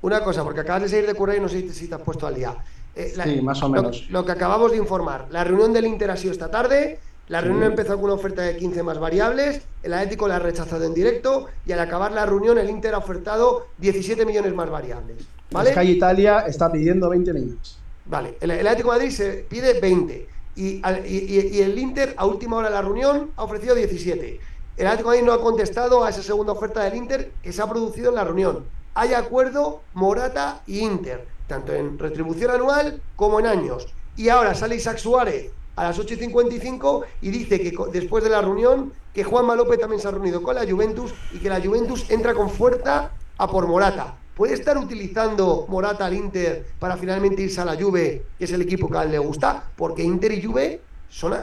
Una cosa, porque acabas de salir de currar y no sé si- si te has puesto al día. Eh, la- Sí, más o lo- menos. Lo, que acabamos de informar, la reunión del Inter ha sido esta tarde, la reunión empezó con una oferta de 15 más variables, el Atlético la ha rechazado en directo y al acabar la reunión el Inter ha ofertado 17 millones más variables. ¿Vale? Sky Italia está pidiendo 20 millones. Vale, el, el Atlético de Madrid se pide 20 y, y- y- el Inter a última hora de la reunión ha ofrecido 17. El Atlético no ha contestado a esa segunda oferta del Inter que se ha producido en la reunión. Hay acuerdo Morata y Inter, tanto en retribución anual como en años. Y ahora sale Isaac Suárez a las 8 y 55 y dice que después de la reunión que Juanma López también se ha reunido con la Juventus y que la Juventus entra con fuerza a por Morata. ¿Puede estar utilizando Morata al Inter para finalmente irse a la Juve, que es el equipo que a él le gusta? Porque Inter y Juve son,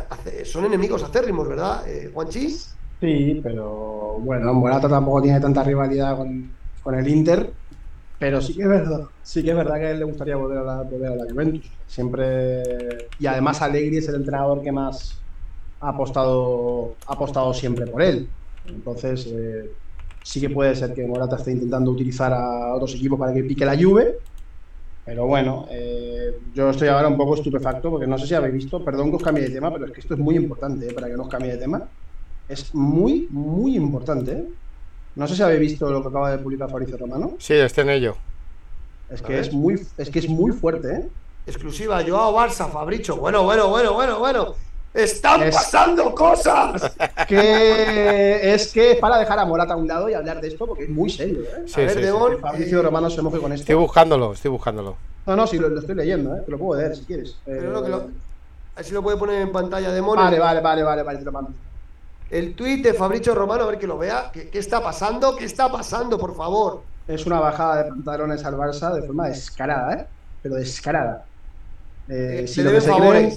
son enemigos acérrimos, ¿verdad, eh, Juanchi? Sí, pero bueno, Morata tampoco tiene tanta rivalidad con, con el Inter, pero sí que es verdad, sí que es verdad que a él le gustaría volver a la, volver a la Juventus. Siempre y además Allegri es el entrenador que más ha apostado, ha apostado siempre por él. Entonces eh, sí que puede ser que Morata esté intentando utilizar a otros equipos para que pique la Juve. Pero bueno, eh, yo estoy ahora un poco estupefacto porque no sé si habéis visto, perdón que os cambie de tema, pero es que esto es muy importante eh, para que no os cambie de tema. Es muy, muy importante. ¿eh? No sé si habéis visto lo que acaba de publicar Fabricio Romano. Sí, esté en ello. Es que es muy, es que es muy fuerte, ¿eh? Exclusiva, Joao Barça, Fabricio. Bueno, bueno, bueno, bueno, bueno. ¡Están Es- pasando cosas! Que es que es para dejar a Morata a un lado y hablar de esto porque es muy serio, ¿eh? Sí, a ver, sí, Fabricio Romano se moje con Estoy esto. buscándolo, estoy buscándolo. No, no, sí, lo, lo estoy leyendo, ¿eh? Te lo puedo leer si quieres. pero Eh, lo que lo- a ver si lo puede poner en pantalla Demon. Vale, vale, vale, vale, vale, te lo mando. El tuit de Fabricio Romano, a ver que lo vea. ¿Qué, qué está pasando? ¿Qué está pasando, por favor? Es una bajada de pantalones al Barça de forma descarada, ¿eh? Pero descarada. Eh, Eh, si, lo que deben se creen,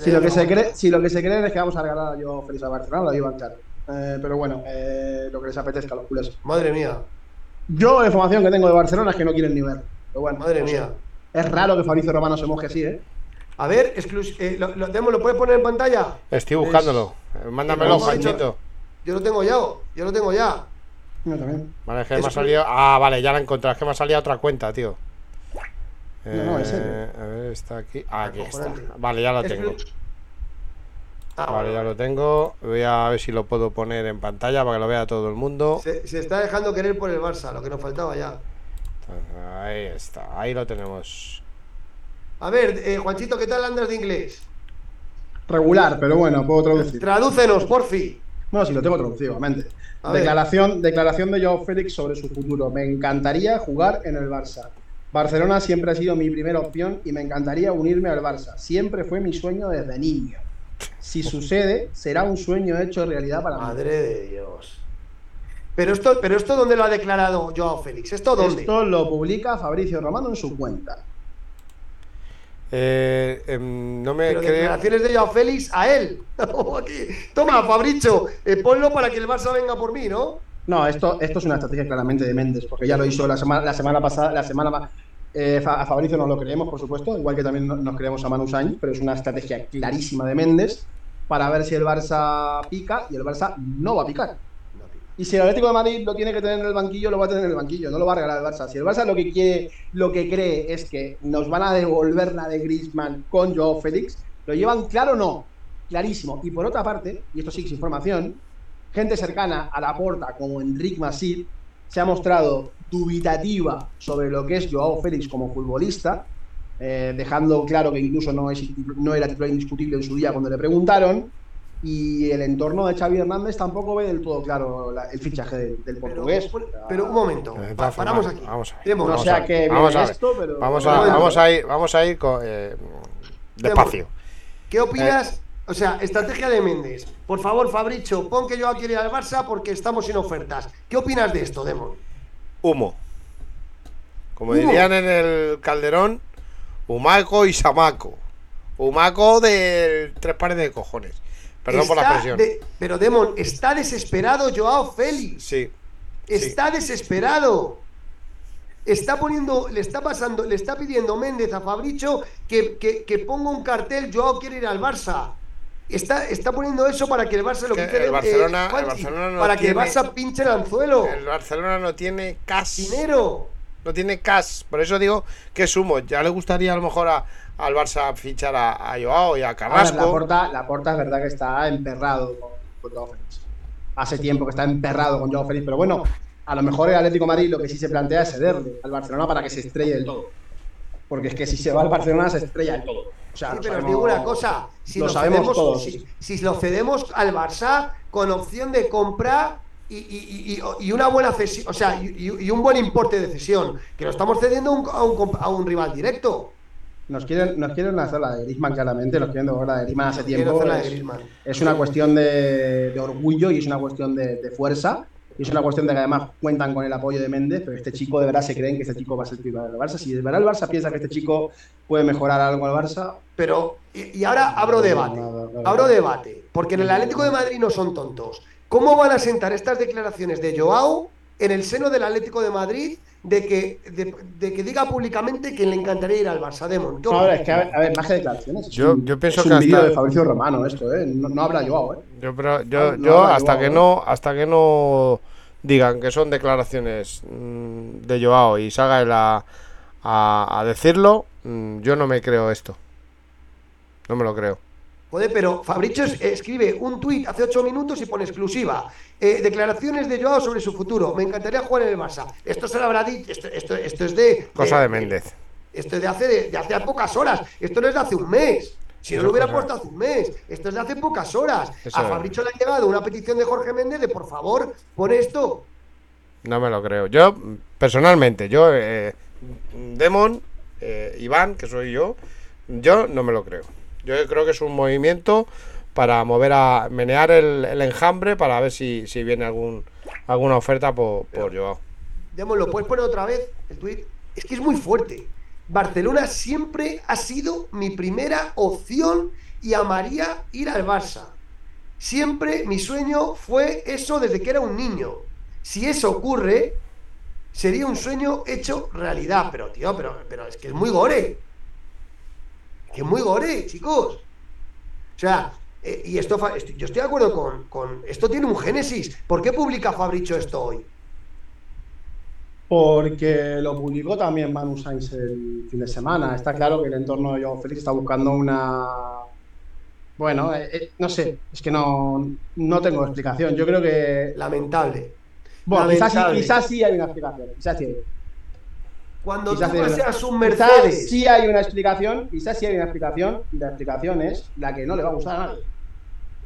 si, lo que se cree, si lo que se creen es que vamos a regalar a yo feliz a Barcelona, lo digo claro. Eh, pero bueno, eh, lo que les apetezca a los culés. Madre mía, Yo la información que tengo de Barcelona es que no quieren ni ver. Pero bueno, madre mía. Es raro que Fabricio Romano se moje así, ¿eh? A ver, exclus- eh, lo, lo- ¿lo puedes poner en pantalla? Estoy buscándolo. Eh, Mándamelo, Juanchito. Yo lo tengo ya, yo lo tengo ya. Yo también. Vale, es que me ha Es- salido. Ah, vale, ya la he encontrado. Es que me ha salido otra cuenta, tío. No, no, en serio. Eh, a ver, está aquí. Ah, aquí está. Vale, ya lo tengo. Ah, Vale, ya lo tengo. Voy a ver si lo puedo poner en pantalla para que lo vea todo el mundo. Se, se está dejando querer por el Barça, lo que nos faltaba ya. Ahí está, ahí lo tenemos. A ver, eh, Juanchito, ¿qué tal andas de inglés? Regular, pero bueno, puedo traducir. Tradúcenos, porfi. Bueno, sí, lo tengo traducido, obviamente. Declaración, declaración de Joao Félix sobre su futuro. Me encantaría jugar en el Barça. Barcelona siempre ha sido mi primera opción y me encantaría unirme al Barça. Siempre fue mi sueño desde niño. Si sucede, será un sueño hecho realidad para mí. Madre de Dios. Pero esto, pero esto ¿dónde lo ha declarado Joao Félix? ¿Esto dónde? Esto lo publica Fabricio Romano en su cuenta. Eh, em, no me Pero creo. declaraciones de Joao Félix a él. Toma, Fabricio, eh, ponlo para que el Barça venga por mí, ¿no? No, esto, esto es una estrategia claramente de Méndez, porque ya lo hizo la semana, la semana pasada, la semana eh, a Fabricio nos lo creemos, por supuesto, igual que también no- nos creemos a Manu Sainz, pero es una estrategia clarísima de Méndez para ver si el Barça pica y el Barça no va a picar. Y si el Atlético de Madrid lo tiene que tener en el banquillo, lo va a tener en el banquillo, no lo va a regalar el Barça. Si el Barça lo que quiere, lo que cree es que nos van a devolver la de Griezmann con Joao Félix, ¿lo llevan claro o no? Clarísimo. Y por otra parte, y esto sí que es información, gente cercana a la porta como Enric Masip se ha mostrado dubitativa sobre lo que es Joao Félix como futbolista, eh, dejando claro que incluso no, es, no era titular indiscutible en su día cuando le preguntaron, y el entorno de Xavi Hernández tampoco ve del todo claro la- el fichaje del, portugués. pero un momento, Eh, paramos aquí. Vamos a ver. No vamos sé a a ver, qué vamos viene a ver. esto, pero... Vamos a, momento. vamos a ir, vamos a ir con, eh, despacio. ¿Qué opinas? O sea, estrategia de Méndez. Por favor, Fabricio, pon que yo quiero ir al Barça porque estamos sin ofertas. ¿Qué opinas de esto, Demon? Humo. Como Humo. dirían en el Calderón, humaco y samaco. Humaco de tres pares de cojones. Perdón por la de- pero, Demon, está desesperado Joao Félix. Sí. Está desesperado. Está poniendo, le está pasando, le está pidiendo Méndez a Fabricio que, que, que ponga un cartel, Joao quiere ir al Barça. Está, está poniendo eso para que el Barça lo quite el Barcelona- el Juanchi, Barcelona no para que el tiene- Barça pinche el anzuelo. El Barcelona no tiene cash. Dinero. No tiene cash. Por eso digo que es humo. Ya le gustaría a lo mejor a- al Barça fichar a, a Joao y a A ver, Carrasco. la porta, la porta es verdad que está emperrado con, con Joao Félix. Hace tiempo que está emperrado con Joao Félix, pero bueno, a lo mejor el Atlético Madrid lo que sí se plantea es cederle al Barcelona para que se estrelle del todo. Porque es que si se va al Barcelona se estrella todo. O sea, Sí, pero os digo una cosa, si lo lo, sabemos cedemos, todos. si, si lo cedemos al Barça con opción de compra y, y- y- y una buena cesión, o sea, y, un buen importe de cesión, que lo estamos cediendo a un, a un a un rival directo. Nos quieren, nos quieren hacer la de Griezmann, claramente, nos quieren devolver la de Griezmann hace tiempo. hacer la de Es, Griezmann. es una cuestión de, de orgullo y es una cuestión de, de fuerza. Y es una cuestión de que además cuentan con el apoyo de Méndez, pero este chico de verdad se creen que este chico va a ser titular del Barça. Si de verdad el Barça piensa que este chico puede mejorar algo al Barça, Pero, y, y ahora abro debate. Abro debate. Porque en el Atlético de Madrid no son tontos. ¿Cómo van a sentar estas declaraciones de Joao en el seno del Atlético de Madrid de que, de, de que diga públicamente que le encantaría ir al Barça? Demon, ¿qué No, a ver, opinas? es que, a ver, a ver, más que declaraciones. es Yo- un- yo pienso es un que vídeo de Fabricio Romano esto, ¿eh? No, no habla Joao, ¿eh? Yo, pero, yo, No, yo hasta Joao, que ¿eh? no, hasta que no digan que son declaraciones mm, de Joao y salga él a, a- a decirlo, mm, yo no me creo esto. No me lo creo. Joder, pero Fabricio es- escribe un tuit hace ocho minutos y pone exclusiva. Eh, declaraciones de Joao sobre su futuro. Me encantaría jugar en el Barça. Esto se lo habrá dicho. Esto, esto, esto es de. Cosa de Méndez. Esto es de hace, de, de hace pocas horas. Esto no es de hace un mes. Si no lo hubiera puesto hace un mes. Esto es de hace pocas horas. Eso A. Fabricio le ha llegado una petición de Jorge Méndez de por favor, pon esto. No me lo creo. Yo, personalmente, yo, eh, Demon, eh, Iván, que soy yo, yo no me lo creo. Yo creo que es un movimiento para mover a menear el, el enjambre para ver si, si viene algún alguna oferta por, por Joao. Demos, ¿lo puedes poner otra vez el tuit? Es que es muy fuerte. Barcelona siempre ha sido mi primera opción y amaría ir al Barça. Siempre mi sueño fue eso desde que era un niño. Si eso ocurre, sería un sueño hecho realidad. Pero, tío, pero, pero es que es muy gore. Que muy gore, chicos. O sea, eh, y esto, yo estoy de acuerdo con, con- Esto tiene un génesis. ¿Por qué publica Fabricio esto hoy? Porque lo publicó también Manu Sainz el fin de semana. Está claro que el entorno de Joao Félix está buscando una. Bueno, eh, eh, no sé, es que no, no tengo explicación. Yo creo que. Lamentable. Bueno, quizás sí, Lamentable. quizás sí hay una explicación. Quizás sí. Cuando Quizás tú paseas un Quizás Mercedes. sí hay una explicación. Quizás sí hay una explicación. Y la explicación es la que no le va a gustar a nadie.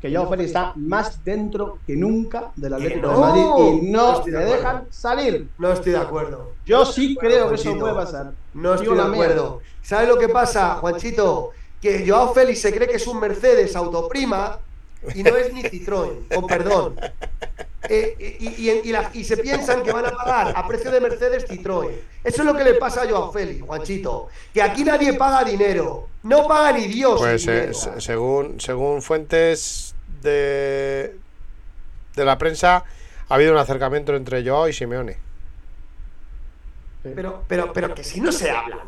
Que Joao Félix está más dentro que nunca del Atlético no, de Madrid y no no de le dejan salir. No estoy de acuerdo. Yo sí creo que eso puede pasar. No estoy de acuerdo. ¿Sabes lo que pasa, Juanchito? Que Joao Félix se cree que es un Mercedes autoprima y no es ni Citroën, con perdón. Eh, y, y- y la- y se piensan que van a pagar a precio de Mercedes Citroën. Eso es lo que le pasa a Joao Félix, Juanchito. Que aquí nadie paga dinero. No paga ni Dios. Pues eh, según, según fuentes de, de la prensa, ha habido un acercamiento entre Joao y Simeone. Pero, pero, pero que si no se hablan.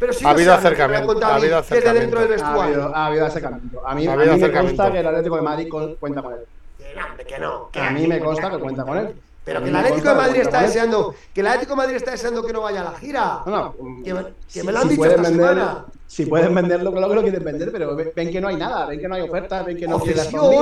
Pero si Ha no habido se hablan, ha habido Desde dentro del acercamiento. Ha vestuario. habido, ha habido acercamiento. A mí, Ha a habido mí me consta que el Atlético de Madrid cuenta con él. Que no, hombre, que no. que A mí me consta que cuenta con él. Pero que el Atlético de Madrid está deseando, que el Atlético de Madrid está deseando que no vaya a la gira. No, no, Que, que si- me lo han si dicho pueden esta vender- semana. Si pueden venderlo, claro que lo quieren vender, pero ve- ven que no hay nada, ven que no hay oferta, ven que no quiere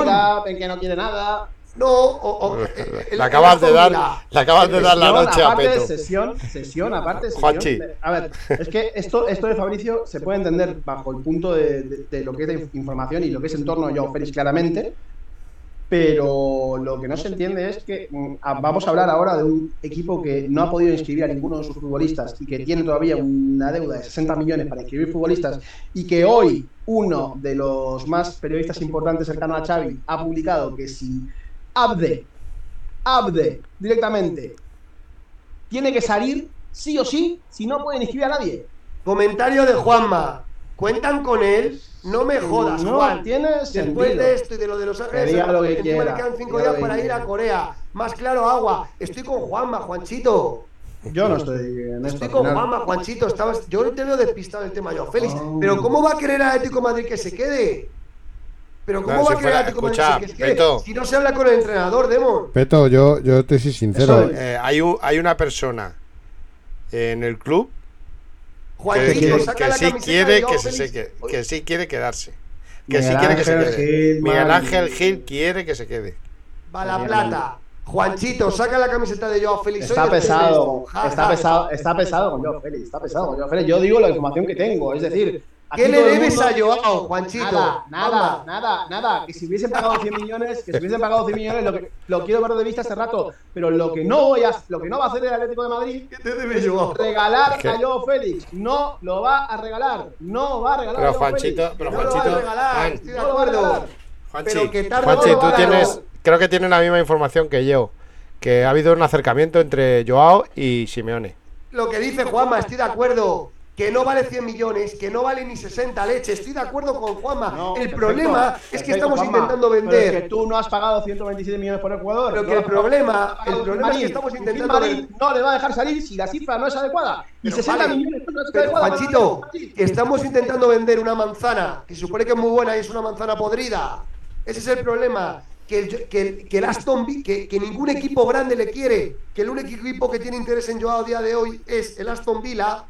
la ven que no quiere nada. No, o, o- eh, el- Le acabas de dar, le acabas de dar la noche a aparte de Peto. sesión, sesión, aparte de sesión. Juanchi. A ver, es que esto, esto de Fabricio se puede entender bajo el punto de, de- de lo que es de información y lo que es en torno a Joao Félix claramente, pero lo que no se entiende es que mm, a- vamos a hablar ahora de un equipo que no ha podido inscribir a ninguno de sus futbolistas y que tiene todavía una deuda de 60 millones para inscribir futbolistas y que hoy uno de los más periodistas importantes cercano a Xavi ha publicado que si Abde, Abde directamente tiene que salir sí o sí si no pueden inscribir a nadie. Comentario de Juanma. ¿Cuentan con él? No me jodas, No Juan. tiene Después sentido. de esto y de lo de Los Ángeles, Que lo que encima quiera, le quedan cinco días para ir a Corea. Más claro, agua. Estoy con Juanma, Juanchito. Yo no estoy en esto. Estoy con final. Juanma, Juanchito. Estabas, yo te veo despistado el tema Joao Félix. Oh. Pero ¿cómo va a querer el Atlético Madrid que se quede? Pero ¿cómo va si a querer Atlético Madrid que se quede? Beto. Si no se habla con el entrenador, Demon. Peto, yo, yo te soy sincero. Eso. Eh, hay, un, hay una persona en el club que, Juanchito, que- saca que la sí camiseta quiere de que, se, se que, sí quiere quedarse. Que sí Miguel quiere que se Ángel quede. Gil, Miguel. Ángel Gil quiere que se quede. Va la plata. Juanchito, saca la camiseta de Joao Félix. Está pesado, está pesado, está pesado con Joao Félix, está pesado con Joao Félix. Yo digo la información que tengo, es decir, ¿Qué le debes mundo- a Joao, Juanchito? Nada, nada, nada, nada. Que si hubiesen pagado 100 millones, que si hubiesen pagado 100 millones, lo, que, lo quiero ver de vista hace rato. Pero lo que no voy a, lo que no va a hacer el Atlético de Madrid ¿Qué te debe Joao? regalar Es que- a Joao Félix. No lo va a regalar. No va a regalar Pero a Joao Juanchito, Félix. pero No lo va a Juanchito, regalar, Juan, No lo va a acuerdo. regalar. Juanchi, Pero que tarde Juanchi, no tú tienes, creo que tienes la misma información que yo, que ha habido un acercamiento entre Joao y Simeone. Lo que dice Juanma, estoy de acuerdo. Que no vale 100 millones, que no vale ni 60 leches. Estoy de acuerdo con Juanma. No, el perfecto, problema es que perfecto, estamos Juanma, intentando pero vender. es que tú no has pagado 127 millones por el jugador. Pero No que lo el problema- No el problema es que estamos intentando Marín no le va a dejar salir si la cifra no es adecuada. Y Pero 60 vale, millones no es Pero, adecuada. Juanchito, que estamos intentando vender una manzana que se supone que es muy buena y es una manzana podrida. Ese es el problema. Que el, que el- que el Aston que, que ningún equipo grande le quiere, que el único equipo que tiene interés en Joao a día de hoy es el Aston Villa,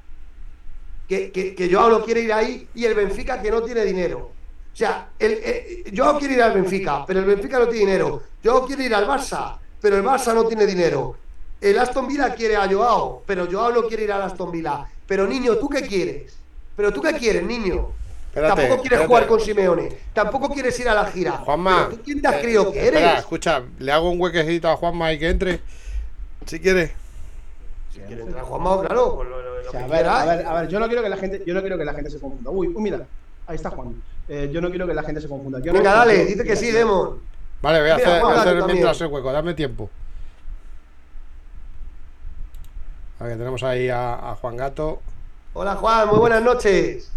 que, que, que Joao no quiere ir ahí, y el Benfica que no tiene dinero. O sea, el, eh, Joao quiere ir al Benfica, pero el Benfica no tiene dinero. Joao quiere ir al Barça, pero el Barça no tiene dinero. El Aston Villa quiere a Joao, pero Joao no quiere ir al Aston Villa. Pero niño, ¿tú qué quieres? ¿Pero tú qué quieres, niño? Espérate, Tampoco quieres espérate. jugar con Simeone. Tampoco quieres ir a la gira. Juanma, ¿Pero tú quién te has eh, creído que espera, eres? escucha, le hago un huequecito a Juanma y que entre, si quiere. Si quieres entrar Juanma, claro, pues lo O sea, que a ver, a ver, a ver, yo no quiero que la gente, yo no quiero que la gente se confunda. Uy, uy, mira, ahí está Juan. Eh, yo no quiero que la gente se confunda. Yo no- dale, dice que sí, Demon. Vale, voy a Mira, hacer, voy a mientras el hueco, dame tiempo. A ver, tenemos ahí a, a Juan Gato. Hola Juan, muy buenas noches.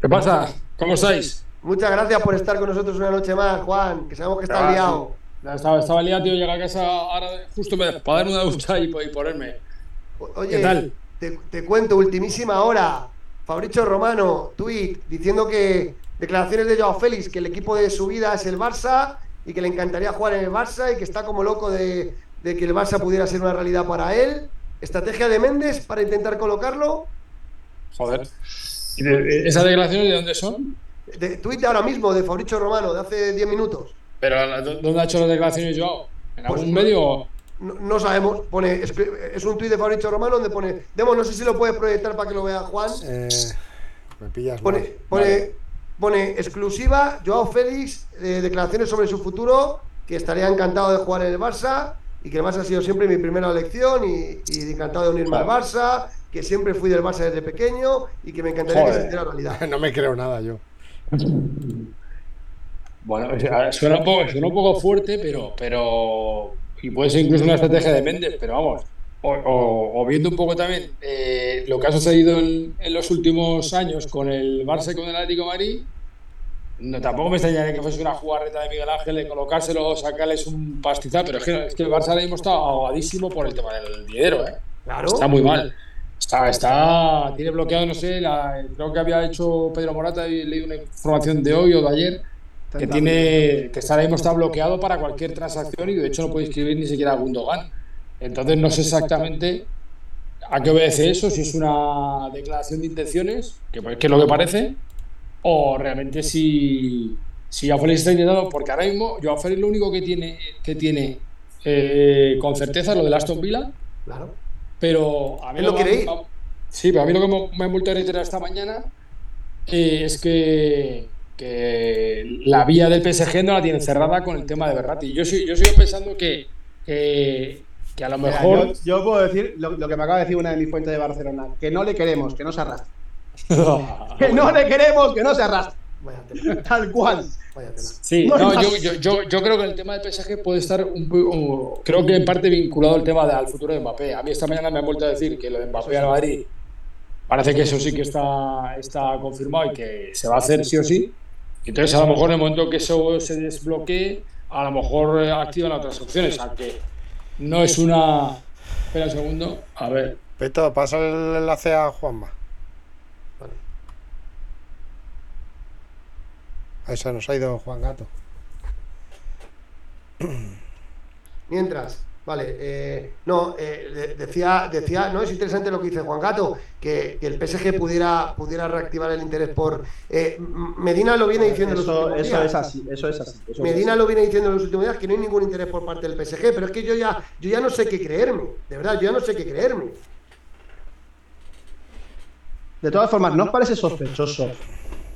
¿Qué pasa? ¿Cómo estáis? Muchas gracias por estar con nosotros una noche más, Juan, que sabemos que estás Ah, liado. Estaba, estaba liado, tío, llegar a casa ahora justo me, para darme una ducha y, y ponerme. O- Oye, ¿Qué tal? Te, te cuento, ultimísima hora. Fabricio Romano, tweet, diciendo que declaraciones de Joao Félix, que el equipo de su vida es el Barça y que le encantaría jugar en el Barça y que está como loco de, de que el Barça pudiera ser una realidad para él. Estrategia de Méndez para intentar colocarlo. Joder. ¿Y de- de- ¿Esas declaraciones de dónde son? De, tweet de ahora mismo de Fabricio Romano, de hace 10 minutos. ¿Pero dónde ha hecho las declaraciones Joao? ¿En Pues algún no- medio? No, no sabemos, pone, es un tuit de Fabricio Romano donde pone, Demo, no sé si lo puedes proyectar para que lo vea Juan. Eh, me pillas Pone, mal. pone, Vale. pone exclusiva, Joao Félix, eh, declaraciones sobre su futuro, que estaría encantado de jugar en el Barça y que el Barça ha sido siempre mi primera elección y, y encantado de unirme al. Barça, que siempre fui del Barça desde pequeño y que me encantaría que se hiciera realidad. No me creo nada yo. Bueno, suena un poco, suena un poco fuerte, pero, pero. Y puede ser incluso una estrategia de Méndez, pero vamos. O, o- o viendo un poco también eh, lo que ha sucedido en, en los últimos años con el Barça y con el Atlético de Madrid, no, tampoco me extrañaría que fuese una jugarreta de Miguel Ángel de colocárselo, sacarles un pastizal, pero es que, es que el Barça ahora mismo está ahogadísimo por el tema del dinero, ¿eh? Claro. Está muy mal. Está, está, tiene bloqueado, no sé, la- creo que había hecho Pedro Morata y leí una información de hoy o de ayer que tiene que está ahora mismo está bloqueado para cualquier transacción y de hecho no puede escribir ni siquiera a Gundogan. Entonces no sé exactamente a qué obedece eso, si es una declaración de intenciones, que, que es lo que parece, o realmente si, si Joao Félix está intentando, porque ahora mismo Joao Félix lo único que tiene, que tiene eh, con certeza es lo del Aston Villa, Claro. pero a mí lo que me-. Sí, pero a mí lo que me, me ha vuelto a reiterar esta mañana eh, es que, que la vía del PSG no la tiene cerrada con el tema de Berratti. Yo, sigo- yo sigo pensando que, que, que a lo Mira, mejor. yo, yo puedo decir lo, lo que me acaba de decir una de mis fuentes de Barcelona, que no le queremos, que no se arrastre. Que no le queremos, que no se arrastre. Tal cual. Sí, No yo, yo, yo, yo creo que el tema del PSG puede estar un poco, creo que en parte vinculado al tema del futuro de Mbappé. A mí esta mañana me han vuelto a decir que lo de Mbappé al Madrid parece que eso sí que está, está confirmado y que se va a hacer sí o sí. Entonces, a lo mejor en el momento que eso se desbloquee, a lo mejor eh, activan otras opciones, aunque no es una. Espera un segundo, a ver. Peto, pasa el enlace a Juanma. Vale. Ahí se nos ha ido Juan Gato. Mientras, vale, eh, no, eh, de- decía, decía, no, es interesante lo que dice Juan Gato, que, que el PSG pudiera, pudiera reactivar el interés por... eh, Medina lo viene diciendo en los Eso, últimos eso días. es así, eso es así. eso es Medina así. lo viene diciendo en los últimos días que no hay ningún interés por parte del PSG, pero es que yo ya, yo ya no sé qué creerme, de verdad, yo ya no sé qué creerme. De todas formas, ¿no os parece sospechoso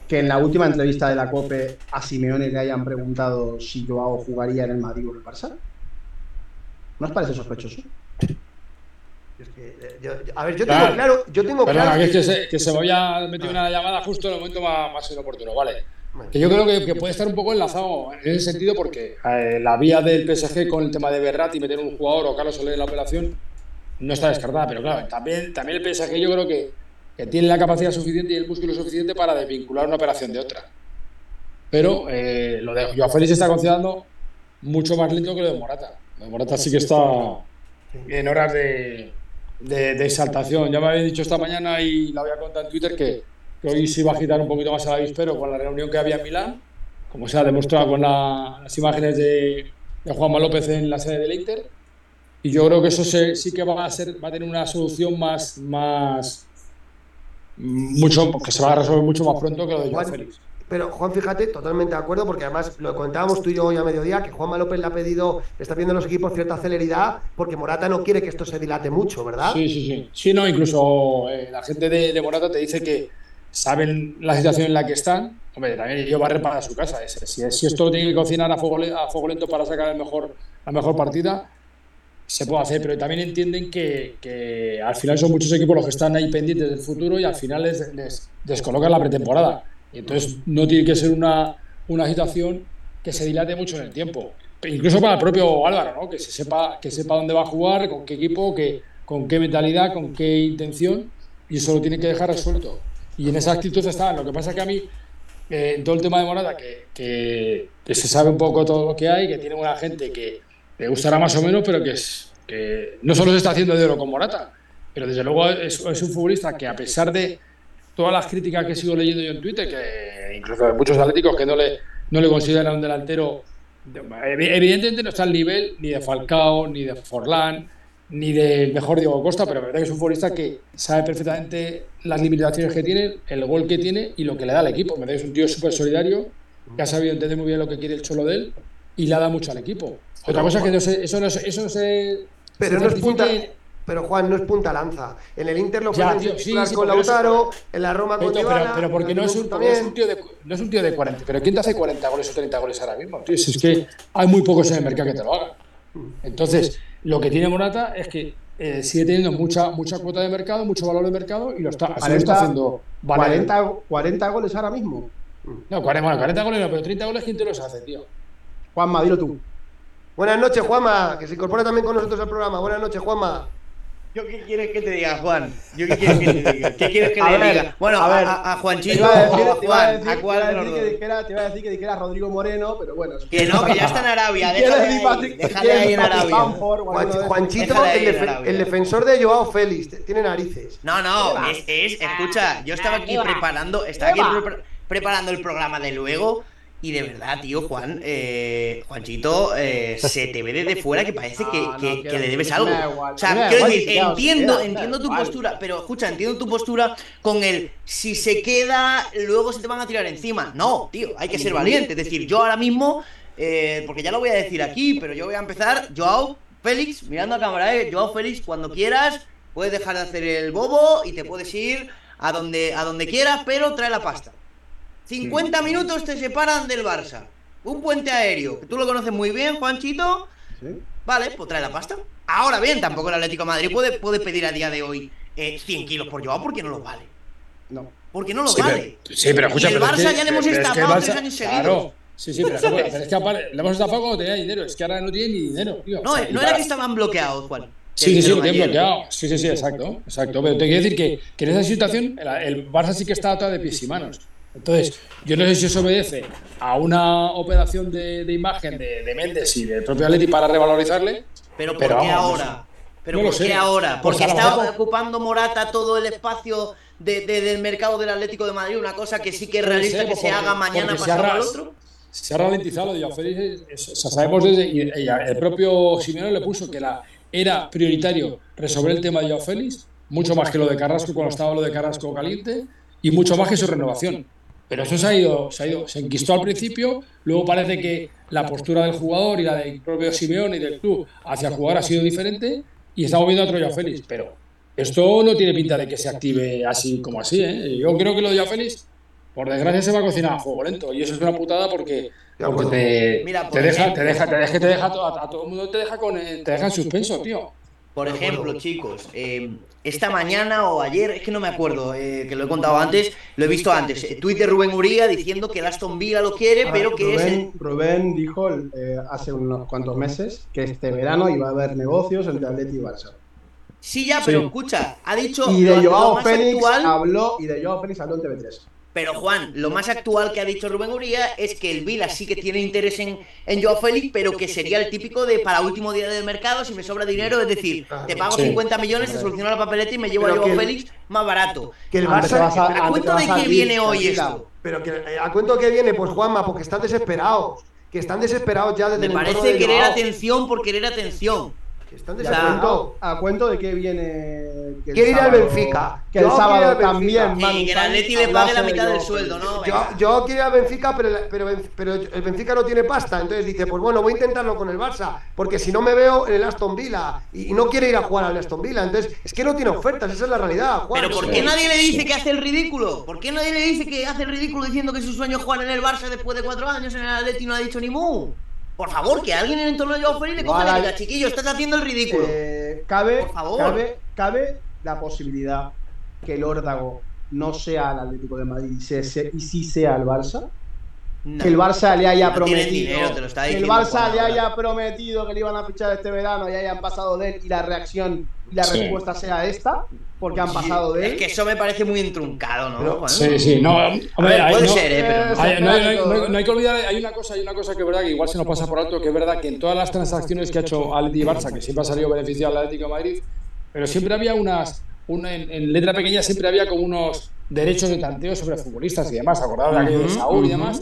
que en la última entrevista de la COPE a Simeone le hayan preguntado si Joao jugaría en el Madrid o en el Barça? ¿No os parece sospechoso? Es que, eh, yo- yo- a ver, yo tengo Claro. yo tengo Perdona, claro que es que se, que se me había metido una llamada justo en el momento más, más inoportuno, ¿vale? Bueno. Que yo creo que, que puede estar un poco enlazado en ese sentido porque eh, la vía del PSG con el tema de Berratti y meter un jugador o Carlos Soler en la operación no está descartada, pero claro, también, también el PSG yo creo que, que tiene la capacidad suficiente y el músculo suficiente para desvincular una operación de otra. Pero eh, lo de Joao Félix está considerando mucho más lento que lo de Morata. Lo de Morata sí que está en horas de, de, de exaltación. Ya me había dicho esta mañana y la había contado en Twitter que, que hoy se iba a agitar un poquito más el avispero con la reunión que había en Milán, como se ha demostrado con la- las imágenes de, de Juanma López en la sede del Inter. Y yo creo que eso se- sí que va a ser, va a tener una solución más, más mucho, que se va a resolver mucho más pronto que lo de Joao Juan, Félix. Pero Juan, fíjate, totalmente de acuerdo, porque además lo comentábamos tú y yo hoy a mediodía, que Juanma López le ha pedido, le está pidiendo a los equipos cierta celeridad, porque Morata no quiere que esto se dilate mucho, ¿verdad? Sí, sí, sí. Sí, no, incluso eh, la gente de, Morata te dice que saben la situación en la que están. Hombre, también ellos barren para su casa. Es- Si, si esto lo tiene que cocinar a fuego, a fuego lento para sacar el mejor, la mejor partida, se puede hacer. Pero también entienden que, que al final son muchos equipos los que están ahí pendientes del futuro y al final les, les descolocan la pretemporada. Entonces no tiene que ser una, una situación que se dilate mucho en el tiempo. Incluso para el propio Álvaro, ¿no? que se sepa, que sepa dónde va a jugar, con qué equipo, que, con qué mentalidad, con qué intención, y eso lo tiene que dejar resuelto. Y en esa actitud está. Lo que pasa es que a mí, eh, en todo el tema de Morata, que, que, se sabe un poco todo lo que hay, que tiene una gente que le gustará más o menos, pero que, es, que no solo se está haciendo de oro con Morata, pero desde luego es un futbolista que a pesar de todas las críticas que sigo leyendo yo en Twitter, que incluso de muchos atléticos que no le, no le consideran un delantero, evi- evidentemente no está al nivel ni de Falcao, ni de Forlán, ni del mejor Diego Costa, pero la verdad que es un futbolista que sabe perfectamente las limitaciones que tiene, el gol que tiene y lo que le da al equipo. Me es un tío súper solidario, que ha sabido entender muy bien lo que quiere el cholo de él y le ha dado mucho al equipo. Otra cosa es que no se- eso no, se- eso no se... Pero se no es punta, certifique- pero Juan, no es punta lanza. En el Inter lo sí, sí, con es- Lautaro, en la Roma con Pero, pero, Dybala, pero porque no es, un, Juventus porque no es un tío de, no es un tío de 40. Pero ¿quién te hace 40 goles o 30 goles ahora mismo? Tío, si es que hay muy pocos en el mercado que te lo hagan. Entonces, lo que tiene Morata es que eh, sigue teniendo mucha, mucha cuota de mercado, mucho valor de mercado y lo está, así lo está 40, haciendo. valer. 40, 40 goles ahora mismo. No, 40, bueno, 40 goles no, pero 30 goles, ¿quién te los hace, tío? Juanma, dilo tú. Buenas noches, Juanma, que se incorpora también con nosotros al programa. Buenas noches, Juanma. ¿Yo qué quieres que te diga, Juan? ¿Yo qué quieres que te diga? ¿Qué quieres que A le ver, diga? Bueno, a ver. a- Juanchito a decir, Juan, decir- ¿a cuál te iba a decir que dijera, te iba a decir que dijera Rodrigo Moreno, pero bueno. Que no, que ya está en Arabia, déjale Patrick- ahí, si déjale ahí en Patrick Arabia. Juanchito, el, Arabia. defensor de Joao Félix, tiene narices. No, no, es, es- escucha, yo estaba aquí preparando, estaba aquí pre- preparando el programa de luego y de verdad, tío, Juan, eh, Juanchito, eh, se te ve desde fuera que parece que, le debes algo. O sea, quiero decir, entiendo, entiendo tu postura, pero escucha, entiendo tu postura con el si se queda, luego se te van a tirar encima. No, tío, hay que ser valiente. Es decir, yo ahora mismo, eh, porque ya lo voy a decir aquí, pero yo voy a empezar, Joao Félix, mirando a cámara, eh, Joao Félix, cuando quieras, puedes dejar de hacer el bobo y te puedes ir a donde, a donde quieras, pero trae la pasta. 50 minutos te separan del Barça. Un puente aéreo, que tú lo conoces muy bien, Juanchito. Sí. Vale, pues trae la pasta. Ahora bien, tampoco el Atlético de Madrid puede, puede pedir a día de hoy eh, 100 kilos por Joao porque no lo vale. No. Porque no lo Sí, vale. pero, sí, pero escucha, Y el pero es Barça que- ya le hemos pero es que el estafado Barça- tres años seguidos. Claro. Sí, sí, pero, pero es que aparte, le hemos estafado cuando tenía dinero. Es que ahora no tiene ni dinero, tío. No, O sea, eh, no era para- que estaban bloqueados, Juan. Sí, sí, sí, lo tienen bloqueado. Sí, sí, sí, exacto. Exacto. Pero te quiero decir que, que en esa situación el, el Barça sí que está atado de pies y manos. Entonces, yo no sé si eso obedece a una operación de, de imagen de, de Méndez y del propio Atleti para revalorizarle. Pero ¿por Pero qué vamos, ahora? Pero no ¿por qué sé. ahora? Porque lo está mejor- ocupando Morata todo el espacio de- de- del mercado del Atlético de Madrid, una cosa que sí que es realista que se porque- haga mañana porque se pasado al otro. Se ha ralentizado lo de Joao Félix. es- O sea, sabemos desde. Y, y el propio Simeone le puso que la, era prioritario resolver el tema de Joao Félix, mucho más que lo de Carrasco cuando estaba lo de Carrasco caliente, y mucho más que su renovación. Pero eso se ha ido, se ha ido, se enquistó al principio, luego parece que la postura del jugador y la del propio Simeone y del club hacia el jugador ha sido diferente, y estamos viendo a otro Joao Félix. Pero esto no tiene pinta de que se active así como así, ¿eh? Yo creo que lo de Joao Félix, por desgracia, se va a cocinar a fuego lento. Y eso es una putada porque, porque te, Mira, por te deja, te deja, te deja, te deja a, a todo el mundo te deja con te deja en suspenso, tío. Por ejemplo, chicos, eh, esta mañana o ayer, es que no me acuerdo, eh, que lo he contado antes, lo he visto antes. eh, Tuit de Rubén Uría diciendo que el Aston Villa lo quiere, pero que es el, Rubén, Rubén dijo eh, hace unos cuantos meses que este verano iba a haber negocios entre Atleti y Barça. Sí, ya, pero Sí. escucha, ha dicho Y de Joao Félix actual, habló y de Joao Félix habló en TV3. Pero Juan, lo más actual que ha dicho Rubén Uría es que el Vila sí que tiene interés en, en Joao Félix, pero que sería el típico de para último día del mercado, si me sobra dinero, es decir, te pago Sí. 50 millones, te soluciono la papeleta y me llevo Pero a Joao Félix más barato. Que el Barça. a- ¿A cuento de qué viene hoy esto? Pero que eh, a cuento que viene, pues Juanma, porque están desesperados. Que están desesperados ya desde Me el parece de querer Joao. atención por querer atención. Que están ¿Y a cuento, a cuento de qué viene? que el Quiere ir al Benfica. Que el quiere ir sábado también. Y que el Atleti le pague la mitad del sueldo. ¿no? Yo, yo quiero ir al Benfica, pero, pero, pero el Benfica no tiene pasta. Entonces dice, pues bueno, voy a intentarlo con el Barça. Porque si no me veo en el Aston Villa. Y, y no quiere ir a jugar al Aston Villa. Entonces, es que no tiene ofertas, esa es la realidad. Juan. Pero ¿por qué nadie le dice que hace el ridículo? ¿Por qué nadie le dice que hace el ridículo diciendo que su sueño es jugar en el Barça después de cuatro años en el Atleti y no ha dicho ni mu? Por favor, que alguien en el entorno de Joao Félix le coja diga, hay- chiquillo, estás haciendo el ridículo. Eh, cabe, Por favor. cabe, cabe la posibilidad que el órdago no sea el Atlético de Madrid y, se- se- y sí sea el Barça. No. Que el Barça le haya No prometido. dinero, que el Barça le haya prometido que le iban a fichar este verano y hayan pasado de él y la reacción la Sí. respuesta sea esta, porque han pasado de él. Es que eso me parece muy entruncado, ¿no? Pero-? Sí, sí, no, hombre, A ver, puede no- ser, ¿eh? Pero no. Hay- no, hay- no hay- todo, no hay- ¿eh? no hay que olvidar, hay una cosa, hay una cosa que es verdad que igual se nos pasa por alto, que es verdad que en todas las transacciones que ha hecho y Barça, que siempre ha salido beneficiado al Atlético de Madrid, pero siempre había unas, una, en, en letra pequeña siempre había como unos derechos de tanteo sobre futbolistas y demás, acordados de aquello de Saúl y demás.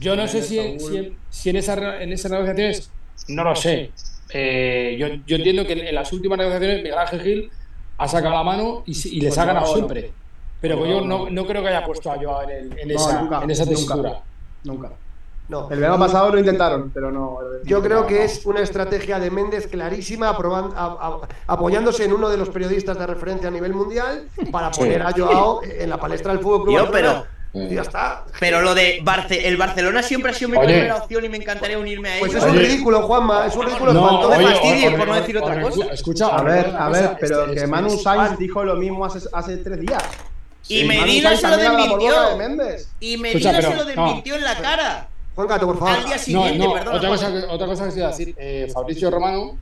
Yo no sé si, si, en, si en, esa, re- en esas negociaciones, no lo sé. Eh, yo, yo entiendo que en, en las últimas negociaciones Miguel Ángel Gil ha sacado la mano y, y les ha ganado Joao no. siempre. Pero yo no, no. creo que haya puesto a Joao en, el- en No, esa, nunca, en esa tesitura. Nunca. No. El verano pasado lo intentaron, pero no. Yo creo que es una estrategia de Méndez clarísima, aproban- a- a- apoyándose en uno de los periodistas de referencia a nivel mundial para Sí. poner a Joao en la palestra del Fútbol Club Barcelona. pero- Y ya está. Pero lo de Barce- el Barcelona siempre ha sido mi Oye. primera opción y me encantaría unirme a Pues ellos. es un Oye. ridículo, Juanma, es un ridículo No, fastidies, oye, por no oye, decir otra oye, cosa. Escucha, A ver, a ver, pero este- que este- Manu este- Sainz dijo lo mismo hace, hace tres días. y Medina se lo de desmintió. Méndez. Y Medina se lo no. desmintió en la cara. Juan Gato, por favor. Al día No, siguiente, no, perdona. otra cosa, que, otra cosa que iba a decir. eh, Fabricio Romano,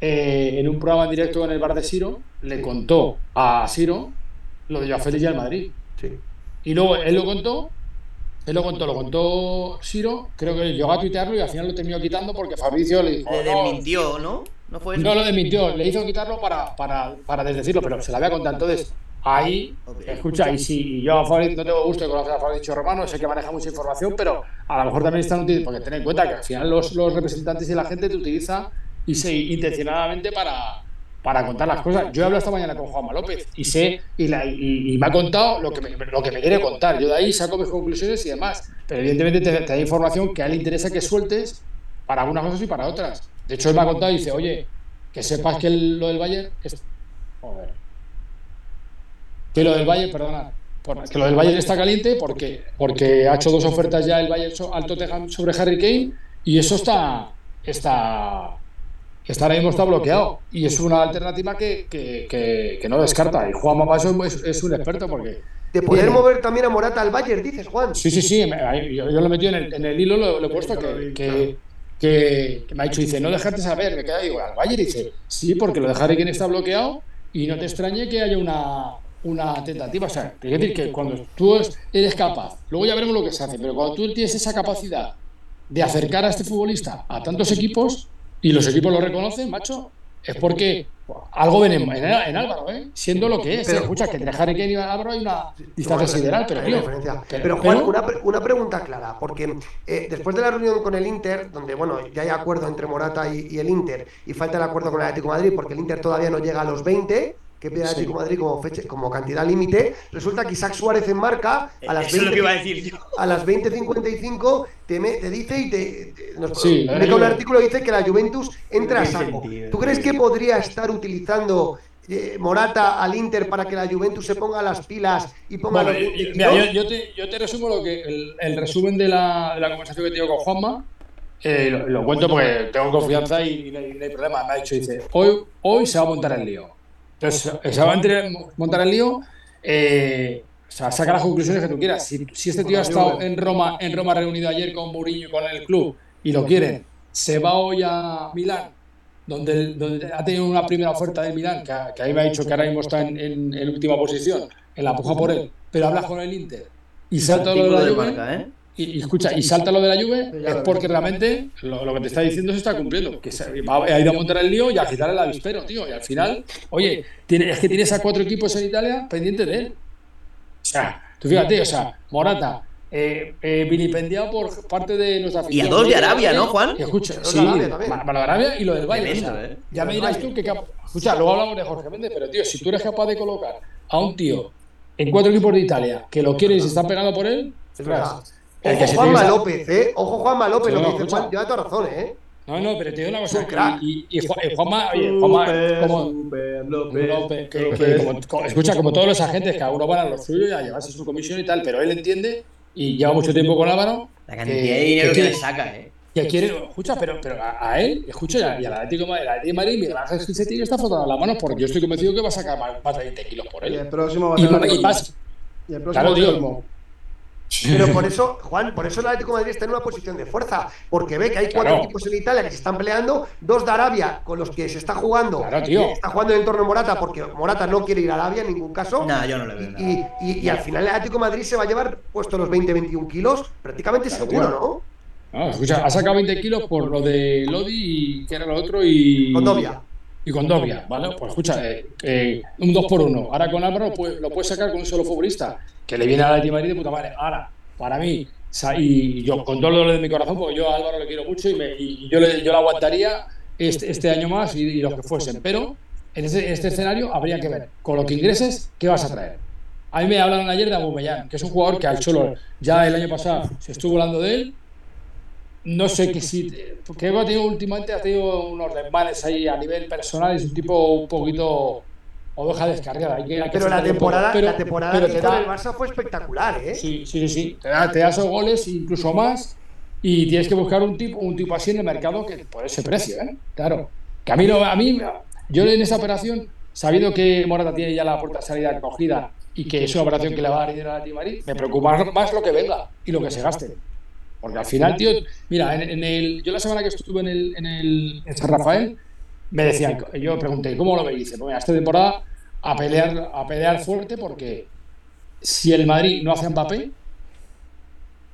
eh, en un programa en directo en el bar de Siro, le contó a Siro lo de Joao Félix y al Madrid. Sí. Y luego él lo contó, él lo contó, lo contó Siro, creo que llegó a tuitearlo y al final lo terminó quitando porque Fabricio le dijo. Le "No, desmintió, ¿no? No fue eso. No lo desmintió, le hizo quitarlo para, para, para desdecirlo, pero se la había contado. Entonces, ahí, escucha, y si yo a Fabriz no tengo gusto de conocer a Fabricio Romano, sé que maneja mucha información, pero a lo mejor también están utilizando, porque ten en cuenta que al final los, los representantes y la gente te utiliza y se intencionadamente para, para contar las cosas. Yo he hablado esta mañana con Juanma López y sé, y, me ha contado lo que me, lo que me quiere contar. Yo de ahí saco mis conclusiones y demás. Pero evidentemente te, da información que a él le interesa que sueltes para algunas cosas y para otras. De hecho, él me ha contado y dice, oye, que sepas que lo del Bayern es... Joder. Que lo del Bayern, perdona, que lo del Bayern está caliente porque, porque ha hecho dos ofertas ya el Bayern al Tottenham sobre Harry Kane y eso está, está, está ahora mismo está bloqueado. y es una alternativa que, que, que, que no descarta. y Juan Mapaso es, es un experto porque De poder tiene- mover también a Morata al Bayern, dices, Juan. Sí, sí, sí, yo, yo lo metido en el, en el hilo, lo, lo he puesto que, que, que- que me ha dicho, dice, no dejarte saber, me queda, digo, al Bayern, dice, sí, porque lo de Harry Kane está bloqueado y no te extrañe que haya una, una tentativa, o sea, te quiero decir que cuando tú es- eres capaz, luego ya veremos lo que se hace, pero cuando tú tienes esa capacidad de acercar a este futbolista a tantos equipos y los equipos lo reconocen, macho, es porque algo ven en, en- en Álvaro, ¿eh? siendo lo que es. Pero- escucha, que entre Harry Kane y Álvaro hay una distancia sideral, pero Hay tío, diferencia. pero- Pero, Juan, pero- una, pre- una pregunta clara, porque eh, después de la reunión con el Inter, donde bueno, ya hay acuerdo entre Morata y, y el Inter, y falta el acuerdo con el Atlético de Madrid, porque el Inter todavía no llega a los 20, que pide el Atlético de Madrid como, fecha, como cantidad límite, resulta que Isaac Suárez en marca a las Eso es lo 20, que iba a decir yo. a las 20.55 te, me- te dice y te, te- nos Sí, un artículo que dice que la Juventus entra a saco. ¿Tú crees que podría estar utilizando eh, Morata al Inter para que la Juventus se ponga las pilas y ponga Bueno, los 20 mira, yo, yo te, yo te resumo lo que el, el resumen de la, de la conversación que tengo con Juanma. eh, lo, lo cuento porque tengo confianza y, y no hay, no hay problema. Me ha dicho, dice, hoy, hoy se va a montar el lío. Entonces, eh, se va a montar el lío. eh, o sea, saca las conclusiones que tú quieras. Si, si este tío ha estado en Roma, en Roma reunido ayer con Mourinho y con el club y lo quieren, se va hoy a Milán, donde, ha tenido una primera oferta del Milán, que, que ahí me ha dicho que ahora mismo está en, en- en última posición, en la puja por él, pero habla con el Inter y salta lo de la de Juve, marca, ¿eh? Y, y escucha, y salta lo de la Juve, ya es porque realmente lo, lo que te está diciendo se está cumpliendo. Que se, va, ha ido a montar el lío y a agitar el avispero, tío. Y al final, oye, tiene, es que tienes a cuatro equipos en Italia pendientes de él. O sea, tú fíjate, o sea, Morata, eh, eh, vilipendiado por parte de nuestra Y a afición. dos de Arabia, ¿no, Juan? Y escucha, sí, de Arabia Arabia y lo del Bayern. Tremendo, o sea, ¿eh? Ya me dirás tú que. Escucha, luego hablamos de Jorge Méndez, pero tío, si tú eres capaz de colocar a un tío en cuatro equipos de Italia que lo quiere y se está pegando por él, Es Ojo se Juanma López, ¿eh? Ojo Juanma López, No, lo que dice. Juan, lleva toda razón, ¿eh? No, no, pero te digo una cosa. Y, y, y Juan- Juanma, oye, Juanma, como, López, que- que escucha, como todos los agentes, cada uno van a lo suyo y a llevarse su comisión y tal, pero él entiende y lleva mucho tiempo con Álvaro. La cantidad de dinero que quiere- le saca, ¿eh? que quiere, escucha, pero, pero a, a él, escucha, y al Atlético de Madrid, Miguel Ángel Gil se tiene que estar frotando las manos porque yo estoy convencido que va a sacar más, más de 20 kilos por Y el él. próximo va a Y, ser y el más, Y el próximo Claro, tío. Pero por eso, Juan, por eso el Atlético de Madrid está en una posición de fuerza, porque ve que hay cuatro Claro. equipos en Italia que se están peleando, dos de Arabia con los que se está jugando, Claro, tío. que está jugando en torno a Morata, porque Morata no quiere ir a Arabia en ningún caso. Nah, yo no le veo nada. Y, y- y al final el Atlético de Madrid se va a llevar puesto los 20-21 kilos, prácticamente Claro, seguro, tío. ¿no? no, escucha, ha sacado 20 kilos por lo de Lodi y que era lo otro y. Condovia. Y con Dobia, ¿vale? Pues escucha, eh, eh, un 2 por 1 Ahora con Álvaro pues, lo puedes sacar con un solo futbolista, que le viene a la de Madrid de puta madre. Ahora, para mí, sa- y yo con todo lo de mi corazón, porque yo a Álvaro le quiero mucho y, me, y yo, le, yo le aguantaría este, este año más y, y los que fuesen. Pero en este, este escenario habría que ver con lo que ingreses, ¿qué vas a traer? A mí me hablaron ayer de Aubameyang, que es un jugador que al Cholo ya el año pasado se estuvo hablando de él. No sé qué si. Porque ha tenido últimamente ha tenido unos desmanes ahí a nivel personal. Es un tipo un poquito oveja descarriada. Hay que, hay que Pero la temporada, Pero- la temporada pero que te hizo da- en el Barça fue espectacular, ¿eh? Sí, sí, sí, sí. Te da, te da esos goles, incluso más. Y tienes que buscar un tipo, un tipo así en el mercado que por ese precio, ¿eh? Claro. Que a mí, no, a mí, yo en esa operación, sabiendo que Morata tiene ya la puerta de salida cogida y que es una operación que le va a dar dinero a la Madrid, me preocupa más lo que venga y lo que se gaste. Porque al final, tío, mira, en, en el, yo la semana que estuve en el, en el en San Rafael, me decían, yo pregunté, ¿cómo lo veis? Dice, pues mira, esta temporada a pelear, a pelear fuerte porque si el Madrid no hace a Mbappé,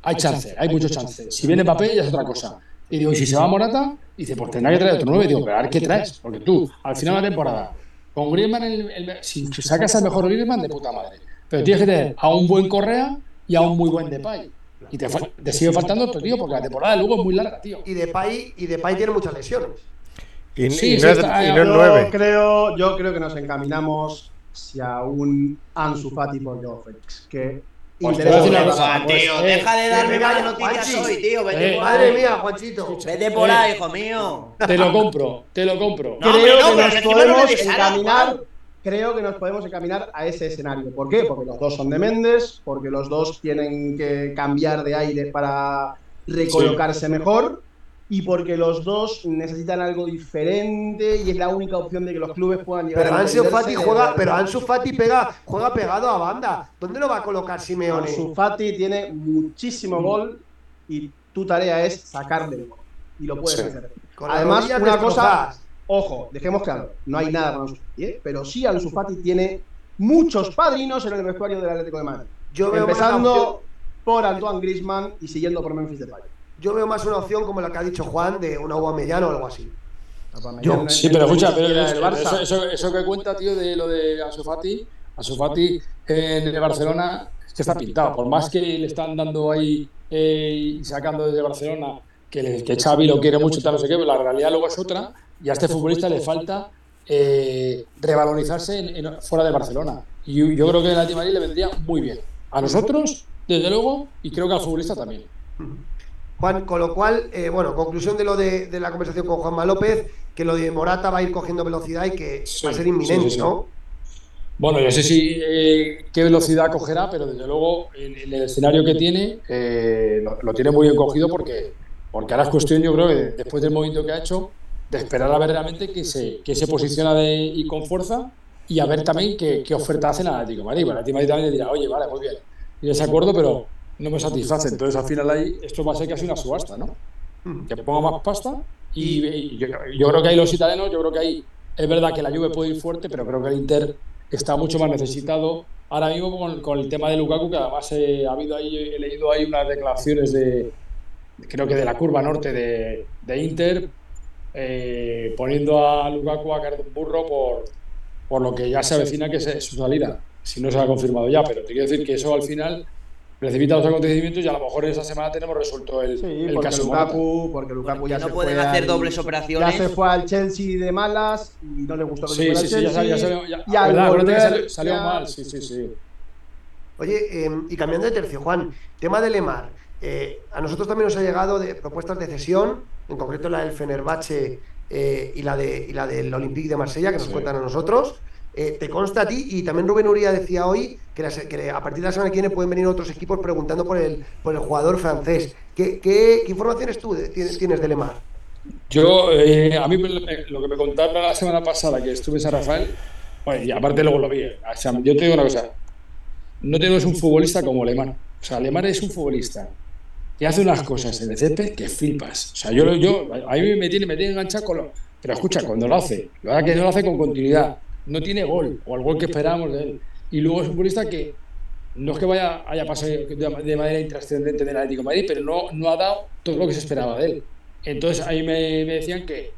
hay chance, hay mucho chance. Si viene Mbappé ya es otra cosa. Y digo, y si se va Morata, dice, pues tendrá que traer otro 9. Digo, pero a ver qué traes. Porque tú, al final de la temporada, con Griezmann, el- el- si sacas al mejor Griezmann, de puta madre. Pero tienes que tener a un buen Correa y a un muy buen Depay. Y te, sigue faltando otro tío, porque la temporada de Lugo es muy larga, tío. Y Depay, y Depay tiene muchas lesiones. Y, Sí, y sí no es, está- y no es Yo nueve. creo, yo creo que nos encaminamos hacia un Ansu Fati por Joao Félix. Que Pues cosa, tío, eh, deja de darme malas noticias Juanchi. hoy, tío. Vete Eh, por Madre mía, Juanchito. Vete por ahí, hijo mío. Te lo compro, te lo compro. No, hombre, creo no, que pero nos podemos encaminar. Juan. Creo que nos podemos encaminar a ese escenario. ¿Por qué? Porque los dos son de Méndez, porque los dos tienen que cambiar de aire para recolocarse mejor y porque los dos necesitan algo diferente y es la única opción de que los clubes puedan llegar Pero a Ansu Fati juega, pero Ansu Fati pega, juega pegado a banda. ¿Dónde lo va a colocar Simeone? Ansu Fati tiene muchísimo gol y tu tarea es sacarle el gol. Y lo puedes Sí. hacer. Con Además, una cosa. Ojo, dejemos claro, no hay nada con Ansu Fati, ¿eh? pero sí Ansu Fati tiene muchos padrinos en el vestuario del Atlético de Madrid. Yo veo, Empezando opción, por Antoine Griezmann y siguiendo por Memphis Depay. yo veo más una opción como la que ha dicho Juan de una Aubameyang o algo así. Yo- Sí, pero escucha, pero eso, siquiera del Barça. eso, eso que cuenta, tío, de lo de Ansu Fati, Ansu Fati en el Barcelona es que está pintado. Por más que le están dando ahí eh, y sacando desde Barcelona que, que Xavi lo quiere mucho, tal, no sé qué, pero la realidad luego es otra y a este futbolista le falta eh, revalorizarse en- en- fuera de Barcelona. Y yo, yo creo que el Atlético Madrid le vendría muy bien. A nosotros, desde luego, y creo que al futbolista también. Juan, con lo cual, eh, bueno, conclusión de lo de, de la conversación con Juanma López, que lo de Morata va a ir cogiendo velocidad y que va a ser inminente, sí, sí. ¿no? Bueno, yo sé si eh, qué velocidad cogerá, pero desde luego en, en el escenario que tiene eh, lo, lo tiene muy bien cogido porque, porque ahora es cuestión, yo creo, que después del movimiento que ha hecho, de esperar a ver realmente que se, que se posiciona de, y con fuerza y a ver también qué, qué oferta hace el Atlético de Madrid. El Atlético Madrid también le dirá, oye, vale, muy bien, y de acuerdo, pero no me satisface. Entonces al final ahí esto va a ser casi una subasta, ¿no? Que ponga más pasta y, y yo, yo creo que ahí los italianos, yo creo que ahí es verdad que la Juve puede ir fuerte, pero creo que el Inter está mucho más necesitado ahora mismo con, con el tema de Lukaku, que además eh, ha habido ahí, he leído ahí unas declaraciones de, creo que de la curva norte de, de Inter, eh, poniendo a Lukaku a caer de un burro por, por lo que ya se avecina que es su salida, si no se ha confirmado ya, pero te quiero decir que eso al final precipita los acontecimientos y a lo mejor esa semana tenemos resuelto el, Sí, el porque caso. Lukaku, porque Lukaku ya no se pueden fue hacer al- dobles operaciones. Ya se fue al Chelsea de malas y no le gustó que Sí, fue sí, al sí, ya salió, ya Chelsea, salió, ya- y al ¿verdad? Volver salió, salió ya- mal, sí, sí, sí. Oye, eh, y cambiando de tercio, Juan, tema de Lemar. eh, a nosotros también nos ha llegado de propuestas de cesión, en concreto la del Fenerbahce eh, y, la de, y la del Olympique de Marsella, que nos Sí. cuentan a nosotros. Eh, ¿Te consta a ti? Y también Rubén Uría decía hoy que, la se- que a partir de la semana que viene pueden venir otros equipos preguntando por el, por el jugador francés. ¿Qué, qué, qué informaciones tú de- tienes, tienes de Lemar? Yo, eh, a mí lo que me contaron la semana pasada que estuve en San Rafael, bueno, y aparte luego lo vi, o sea, yo te digo una cosa, no tenemos un futbolista como Lemar. O sea, Lemar es un futbolista que hace unas cosas en el césped que flipas. O sea, yo, lo- yo a mí me tiene, me tiene enganchado con lo... Pero escucha, cuando lo hace, la verdad que no lo hace con continuidad, no tiene gol, o el gol que esperábamos de él. Y luego es un futbolista que no es que vaya haya pasado de, manera intrascendente del Atlético de Madrid, pero no, no ha dado todo lo que se esperaba de él. Entonces ahí me, me decían que,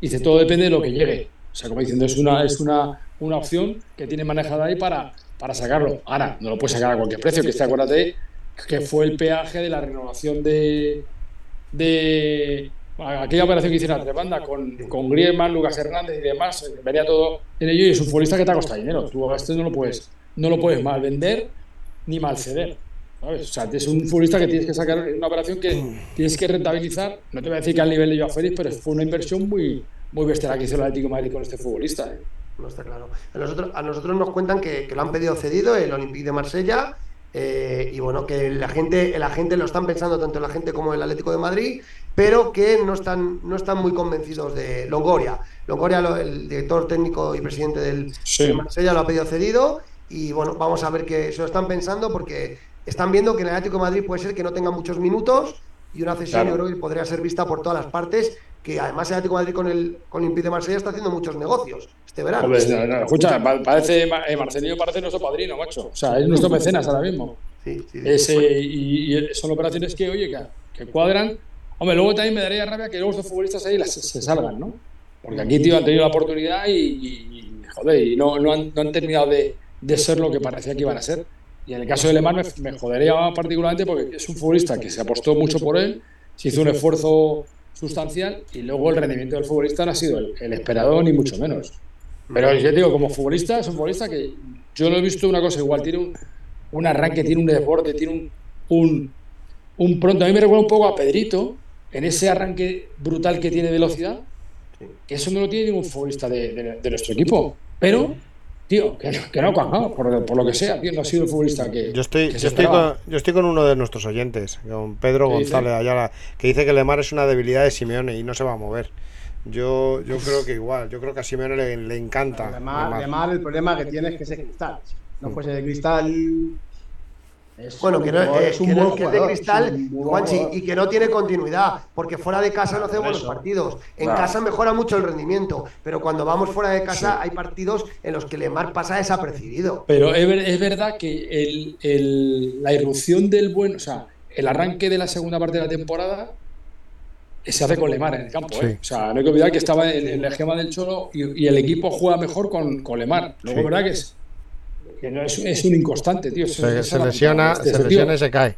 dice, todo depende de lo que llegue. O sea, como diciendo, es una, es una, una opción que tiene manejada ahí para, para sacarlo. Ahora, no lo puede sacar a cualquier precio, que este, acuérdate, que fue el peaje de la renovación de, de aquella operación que hicieron a tres bandas con, con Griezmann, Lucas Hernández y demás, eh, venía todo en ello y es un futbolista que te ha costado dinero. Tú a este no lo puedes, no lo puedes mal vender ni mal ceder. ¿sabes? O sea, es un futbolista que tienes que sacar una operación que tienes que rentabilizar. No te voy a decir que al nivel de Joao Félix, pero fue una inversión muy, muy bestia la que hizo el Atlético de Madrid con este futbolista. ¿eh? No está claro. A nosotros, a nosotros nos cuentan que, que lo han pedido cedido el Olympique de Marsella. Eh, y bueno, que la gente, la gente lo están pensando tanto la gente como el Atlético de Madrid, pero que no están, no están muy convencidos de Longoria. Longoria, lo- el director técnico y presidente del Sí. del Marsella, lo ha pedido cedido. Y bueno, vamos a ver que se lo están pensando porque están viendo que el Atlético de Madrid puede ser que no tenga muchos minutos y una cesión Claro. yo creo que podría ser vista por todas las partes. Que además el Atlético de Madrid con el, con el Olympique de Marsella está haciendo muchos negocios este verano. Joder, no, no, escucha, pa- parece, eh, Marcelino parece nuestro padrino, macho. O sea, es nuestro mecenas ahora mismo. Sí, sí, y, y son operaciones que, oye, que, que cuadran. Hombre, luego también me daría rabia que luego estos futbolistas ahí las- se, salgan, ¿no? Porque aquí, tío, han tenido la oportunidad y, y- y, joder, y no, no, han, no han terminado de, de ser lo que parecía que iban a ser. Y en el caso de Lemar me, me jodería particularmente porque es un futbolista que se apostó mucho por él, se hizo un esfuerzo sustancial y luego el rendimiento del futbolista no ha sido el, el esperado ni mucho menos. Pero yo digo, como futbolista, es un futbolista que yo no he visto una cosa igual, tiene un, un arranque, tiene un desborde, tiene un, un, un pronto. A mí me recuerda un poco a Pedrito, en ese arranque brutal que tiene velocidad, que eso no lo tiene ningún futbolista de, de- de nuestro equipo. Pero, tío, que, no- que no cuajado, por, por lo que sea, tío, no ha sido el futbolista que. Yo estoy, que yo, estoy con, yo estoy con uno de nuestros oyentes, con Pedro. González Ayala, que dice que Lemar es una debilidad de Simeone y no se va a mover. Yo, yo creo que igual, yo creo que a Simeone le, le encanta. Lemar. además, el problema que tiene es que ese cristal. Si no fuese de cristal. Es Bueno, un que no jugador- es un que buen que es de cristal, es un buen Juanchi, jugador. y que no tiene continuidad, porque fuera de casa no hace Por buenos partidos. En Claro. casa mejora mucho el rendimiento, pero cuando vamos fuera de casa hay partidos en los que Lemar pasa desapercibido. Pero es, ver- es verdad que el, el- la irrupción del buen, o sea, el arranque de la segunda parte de la temporada eh, se hace con Lemar en el campo. ¿eh? O sea, no hay que olvidar que estaba en, en la gema del Cholo y, y el equipo juega mejor con, con Lemar. Luego, Sí. verdad que es, que no es, es un inconstante, tío. Se, Es- se es lesiona, este se lesiona y se cae.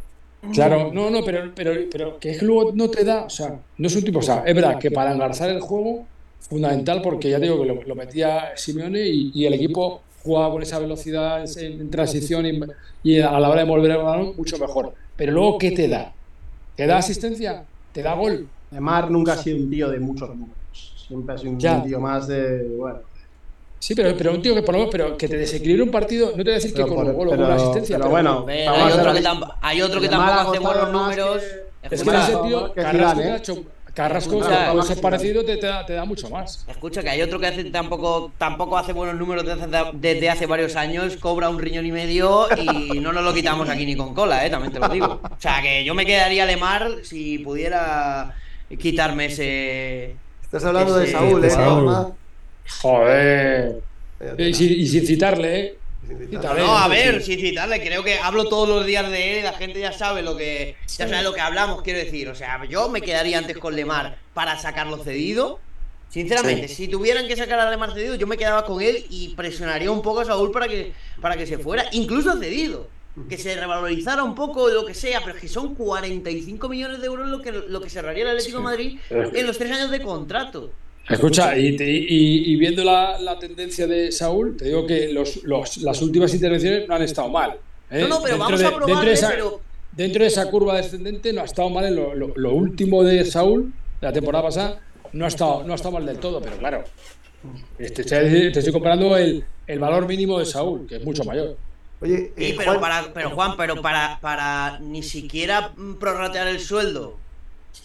Claro, no, no, pero, pero, pero que es que luego no te da, o sea, no es un tipo, o sea, es verdad que para engarzar el juego, fundamental porque ya digo que lo, lo metía Simeone y, y el equipo jugaba con esa velocidad en, en transición y, y a la hora de volver el balón mucho mejor. Pero luego, ¿qué te da? ¿Que da asistencia? ¿Te da gol? Neymar nunca ha sido un tío de muchos números. Siempre ha sido un Ya. tío más de. Bueno, Sí, pero, pero un tío que por lo menos, pero que te desequilibre un partido, no te voy a decir que con un gol o con una asistencia, pero pero, bueno, hay, otro que la- tamp- hay otro que tampoco ha hace buenos números. que- es que en ese que Carrasco, ¿eh? hecho- Carrasco parecido, te, te da, te da mucho más. Escucha, que hay otro que hace tampoco, tampoco hace buenos números desde, hace- desde hace varios años, cobra un riñón y medio y no nos lo quitamos aquí ni con cola, ¿eh? también te lo digo. O sea, que yo me quedaría Lemar si pudiera quitarme ese... Estás hablando de Saúl, de ¿eh? Saúl. Joder. Y, sin- y sin citarle, ¿eh? No, a ver, sí. sin citarle, creo que hablo todos los días de él y la gente ya sabe lo que ya sabe lo que hablamos, quiero decir. O sea, yo me quedaría antes con Lemar para sacarlo cedido. Sinceramente, si tuvieran que sacar a Lemar cedido, yo me quedaba con él y presionaría un poco a Saúl para que, para que se fuera, incluso cedido. Que se revalorizara un poco lo que sea, pero es que son 45 millones de euros lo que, lo que cerraría el Atlético de Madrid en los tres años de contrato. Escucha, y, te- y- y viendo la, la tendencia de Saúl, te digo que los, los- las últimas intervenciones no han estado mal. ¿eh? No, no, pero Dentro vamos de- a dentro de esa- pero Dentro de esa curva descendente no ha estado mal en lo, lo- lo último de Saúl, de la temporada pasada, no ha estado, no ha estado mal del todo, pero claro, este, te, te estoy comparando el, el valor mínimo de Saúl, que es mucho mayor. Oye, Sí, eh, pero Juan- para, pero Juan, pero para, para ni siquiera prorratear el sueldo.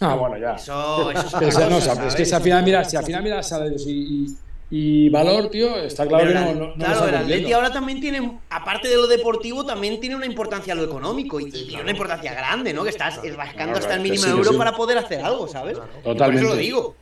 Ah, bueno, ya. Eso, eso es Esa cosa, es que si al final miras, si al final miras salarios y, y- y valor, tío, está claro Pero que no, claro, el Atleti ahora también tiene, aparte de lo deportivo, también tiene una importancia lo económico y, y una importancia grande, ¿no? Que estás rascando Claro, hasta el mínimo sí, euro sí. para poder hacer algo, ¿sabes? Totalmente. Por eso lo digo.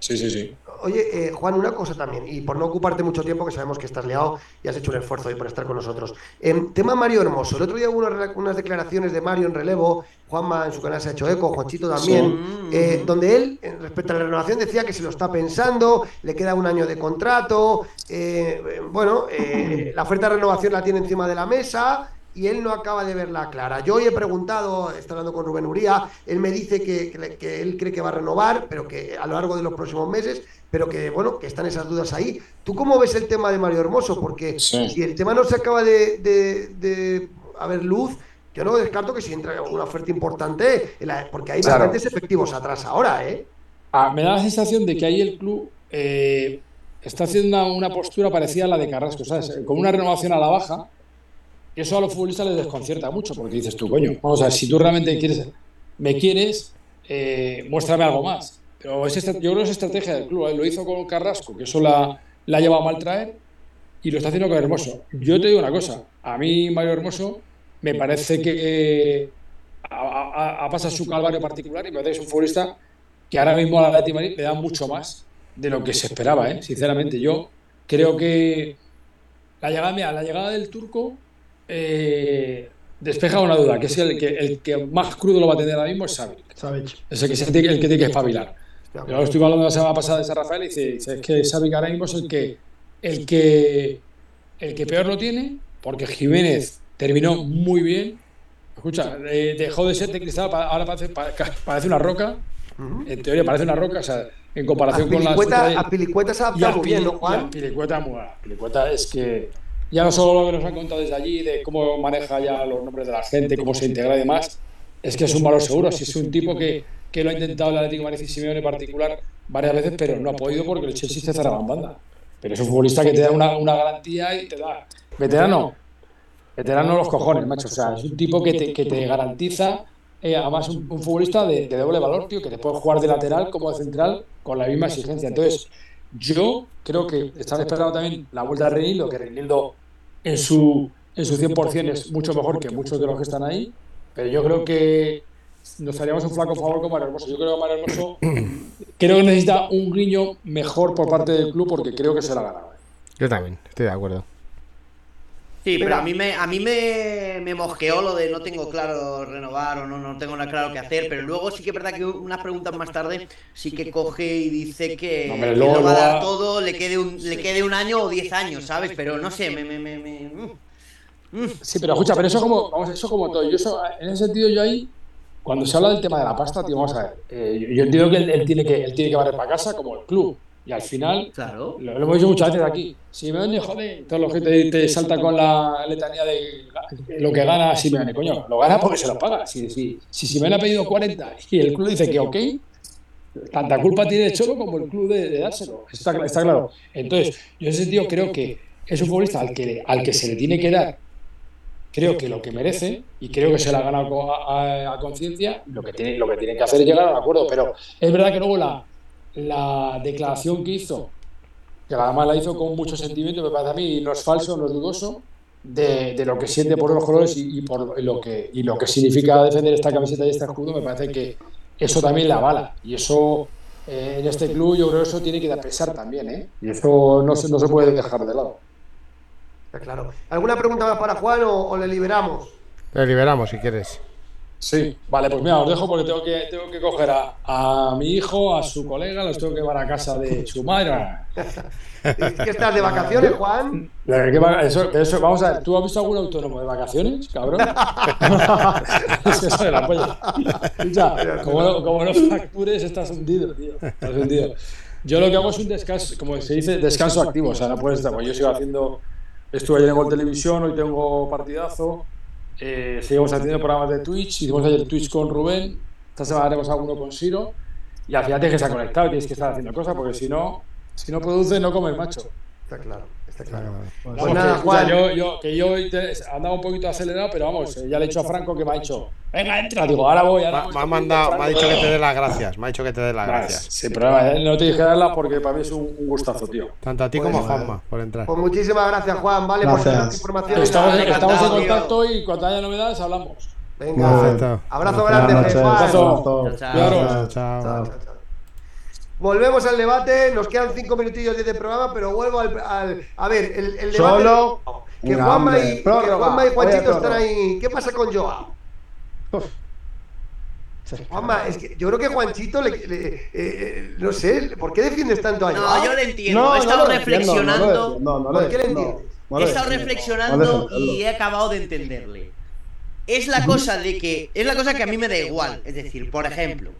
Sí, sí, sí. Oye, eh, Juan, una cosa también, y por no ocuparte mucho tiempo, que sabemos que estás liado y has hecho un esfuerzo hoy por estar con nosotros. Em, tema Mario Hermoso. El otro día hubo unas, unas declaraciones de Mario en relevo, Juanma en su canal se ha hecho eco, Juanchito también, Sí. eh, donde él, eh, respecto a la renovación, decía que se lo está pensando, le queda un año de contrato, eh, eh, bueno, eh, la oferta de renovación la tiene encima de la mesa. Y él no acaba de verla clara. Yo hoy he preguntado, está hablando con Rubén Uría, él me dice que, que le- que él cree que va a renovar, pero que a lo largo de los próximos meses, pero que bueno, que están esas dudas ahí. ¿Tú cómo ves el tema de Mario Hermoso? Porque Sí. si el tema no se acaba de, de, de haber luz, yo no descarto que si entra una oferta importante, porque hay Claro. bastantes efectivos atrás ahora, ¿eh? Ah, me da la sensación de que ahí el club eh, está haciendo una, una postura parecida a la de Carrasco, ¿sabes? Con una renovación a la baja. Y eso a los futbolistas les desconcierta mucho, porque dices tú, coño, vamos a ver, si tú realmente quieres, me quieres, eh, muéstrame algo más. Es yo creo que es estrategia del club. ¿eh? Lo hizo con Carrasco, que eso la, la ha llevado a mal traer, y lo está haciendo con Hermoso. Yo te digo una cosa, a mí Mario Hermoso me parece que ha, pasado su calvario particular y me parece que es un futbolista que ahora mismo al Atlético de Madrid le da mucho más de lo que se esperaba, ¿eh? sinceramente. Yo creo que la llegada, mira, la llegada del turco eh, despeja una duda, que es el que, el que más crudo lo va a tener ahora mismo es Savic. Es el que, el que tiene que espabilar. Yo estuve hablando la semana pasada de San Rafael y dice, dice, es que ahora mismo es el que, el que el que peor lo tiene, porque Jiménez terminó muy bien. Escucha, eh, dejó de ser de cristal, ahora parece, pa- parece una roca. En teoría parece una roca, o sea, en comparación con las otras- Azpilicueta se ha adaptado bien, ¿no, Juan? Buena. Azpilicueta es que ya no solo lo que nos han contado desde allí, de cómo maneja ya los nombres de la gente, cómo se integra y demás, es que es un valor seguro. Si es un tipo que, que lo ha intentado el Atlético de Madrid y Simeone en particular varias veces, pero no ha podido porque el Chelsea se cerraba en banda. Pero es un futbolista que te da una, una garantía y te da. Veterano, veterano los cojones, macho. O sea, es un tipo que te, que te garantiza, eh, además, un, futbolista de, de doble valor, tío, que te puede jugar de lateral como de central con la misma exigencia. Entonces, yo creo que están esperando también la vuelta de Reinildo, que Reinildo en su, en su 100% es mucho mejor que muchos de los que están ahí, pero yo creo que nos haríamos un flaco favor con Mario Hermoso. Yo creo que Mario Hermoso creo que necesita un guiño mejor por parte del club porque creo que se la ha ganado. Yo también, estoy de acuerdo. Sí, pero a mí me, a mí me, me mosqueó lo de no tengo claro renovar o no, no tengo nada claro qué hacer, pero luego sí que es verdad que unas preguntas más tarde sí que coge y dice que, No, hombre, que luego- lo va a dar todo, le quede un, le quede un año o diez años, ¿sabes? Pero no sé, me, me, me, me- mm. Sí, pero escucha, pero eso como, vamos, eso como todo. Yo eso, en ese sentido, yo ahí, cuando se habla del tema de la pasta, tío, vamos a ver. eh, yo, entiendo que él, él tiene que él tiene que barrer para casa como el club. Y al final, Claro. lo, lo hemos dicho muchas veces aquí, Simeone, joder, todo lo que te, te salta con la letanía de lo que gana Simeone, coño, lo gana porque se lo paga. Si, si, si Simeone ha pedido 40 y el club dice que ok, tanta culpa tiene el Cholo como el club de, de dárselo. Está, está claro. Entonces, yo en ese sentido creo que es un futbolista al que, al que se le tiene que dar, creo que lo que merece, y creo que se la ha ganado a, a- a conciencia, lo que, tiene, lo que tiene que hacer es llegar a un acuerdo. Pero es verdad que luego la, la declaración que hizo, que además la hizo con mucho sentimiento, me parece a mí, y no es falso, no es dudoso, de, de lo que siente por los colores y, y por lo que, y lo que significa defender esta camiseta y este escudo, me parece que eso también la avala. Y eso eh, en este club yo creo que eso tiene que pesar también, ¿eh? Y eso no se, no se puede dejar de lado. Está claro. ¿Alguna pregunta más para Juan o, o le liberamos? Le liberamos si quieres. Sí, vale, pues mira, os dejo porque tengo que, tengo que coger a, a mi hijo, a su colega, los tengo que llevar a casa de su madre. ¿Es que estás de vacaciones, Juan? ¿Qué Eso, eso- vamos a ver, ¿tú has visto algún autónomo de vacaciones, cabrón? es que eso de la polla. Escucha, como no, como no factures, estás hundido, tío. Estás hundido. Yo lo que hago es un descanso, como se dice, descanso activo. O sea, no puedes estar. Pues yo sigo haciendo. Estuve ayer en Gol Televisión, hoy tengo partidazo. Eh, seguimos haciendo programas de Twitch. Hicimos ayer Twitch con Rubén. Esta semana haremos alguno con Siro. Y al final tienes que estar conectado, tienes que estar haciendo cosas, porque si no, si no produces, no comes, macho. Está claro, está claro. Pues nada, que, escucha, Juan. yo, yo, que yo hoy te- andaba un poquito acelerado, pero vamos, eh, ya le he dicho a Franco que me ha dicho, venga, entra, digo, ahora voy, ahora Me, voy. me ha mandado, me ha dicho que te dé las gracias. Me ha dicho que te dé las Vale, gracias. Sin problema, eh, no tienes que darla porque para mí es un, un gustazo, tío. Tanto a ti Pues como a. Juanma por entrar. Pues muchísimas gracias, Juan, ¿vale? Por Gracias. toda esta información. Estamos, estamos en contacto y cuando haya novedades hablamos. Venga, Perfecto. abrazo Buenas grande, noches. Juan. Abrazo chao. Chao, chao, chao. Volvemos al debate, nos quedan cinco minutillos de programa, pero vuelvo al. al- a ver, el, el debate. Solo que Juanma y, que. Juanma y Juanchito están ahí. ¿Qué pasa con Joao? Juanma, es que yo creo que Juanchito le, le- eh, no sé, ¿por qué defiendes tanto a Joao? No, yo lo entiendo. No, he no estado reflexionando. No, ¿Por qué le entiendes? he estado reflexionando y he acabado de entenderle. Es la cosa de que. Es la cosa que a mí me da igual. Es decir, por ejemplo,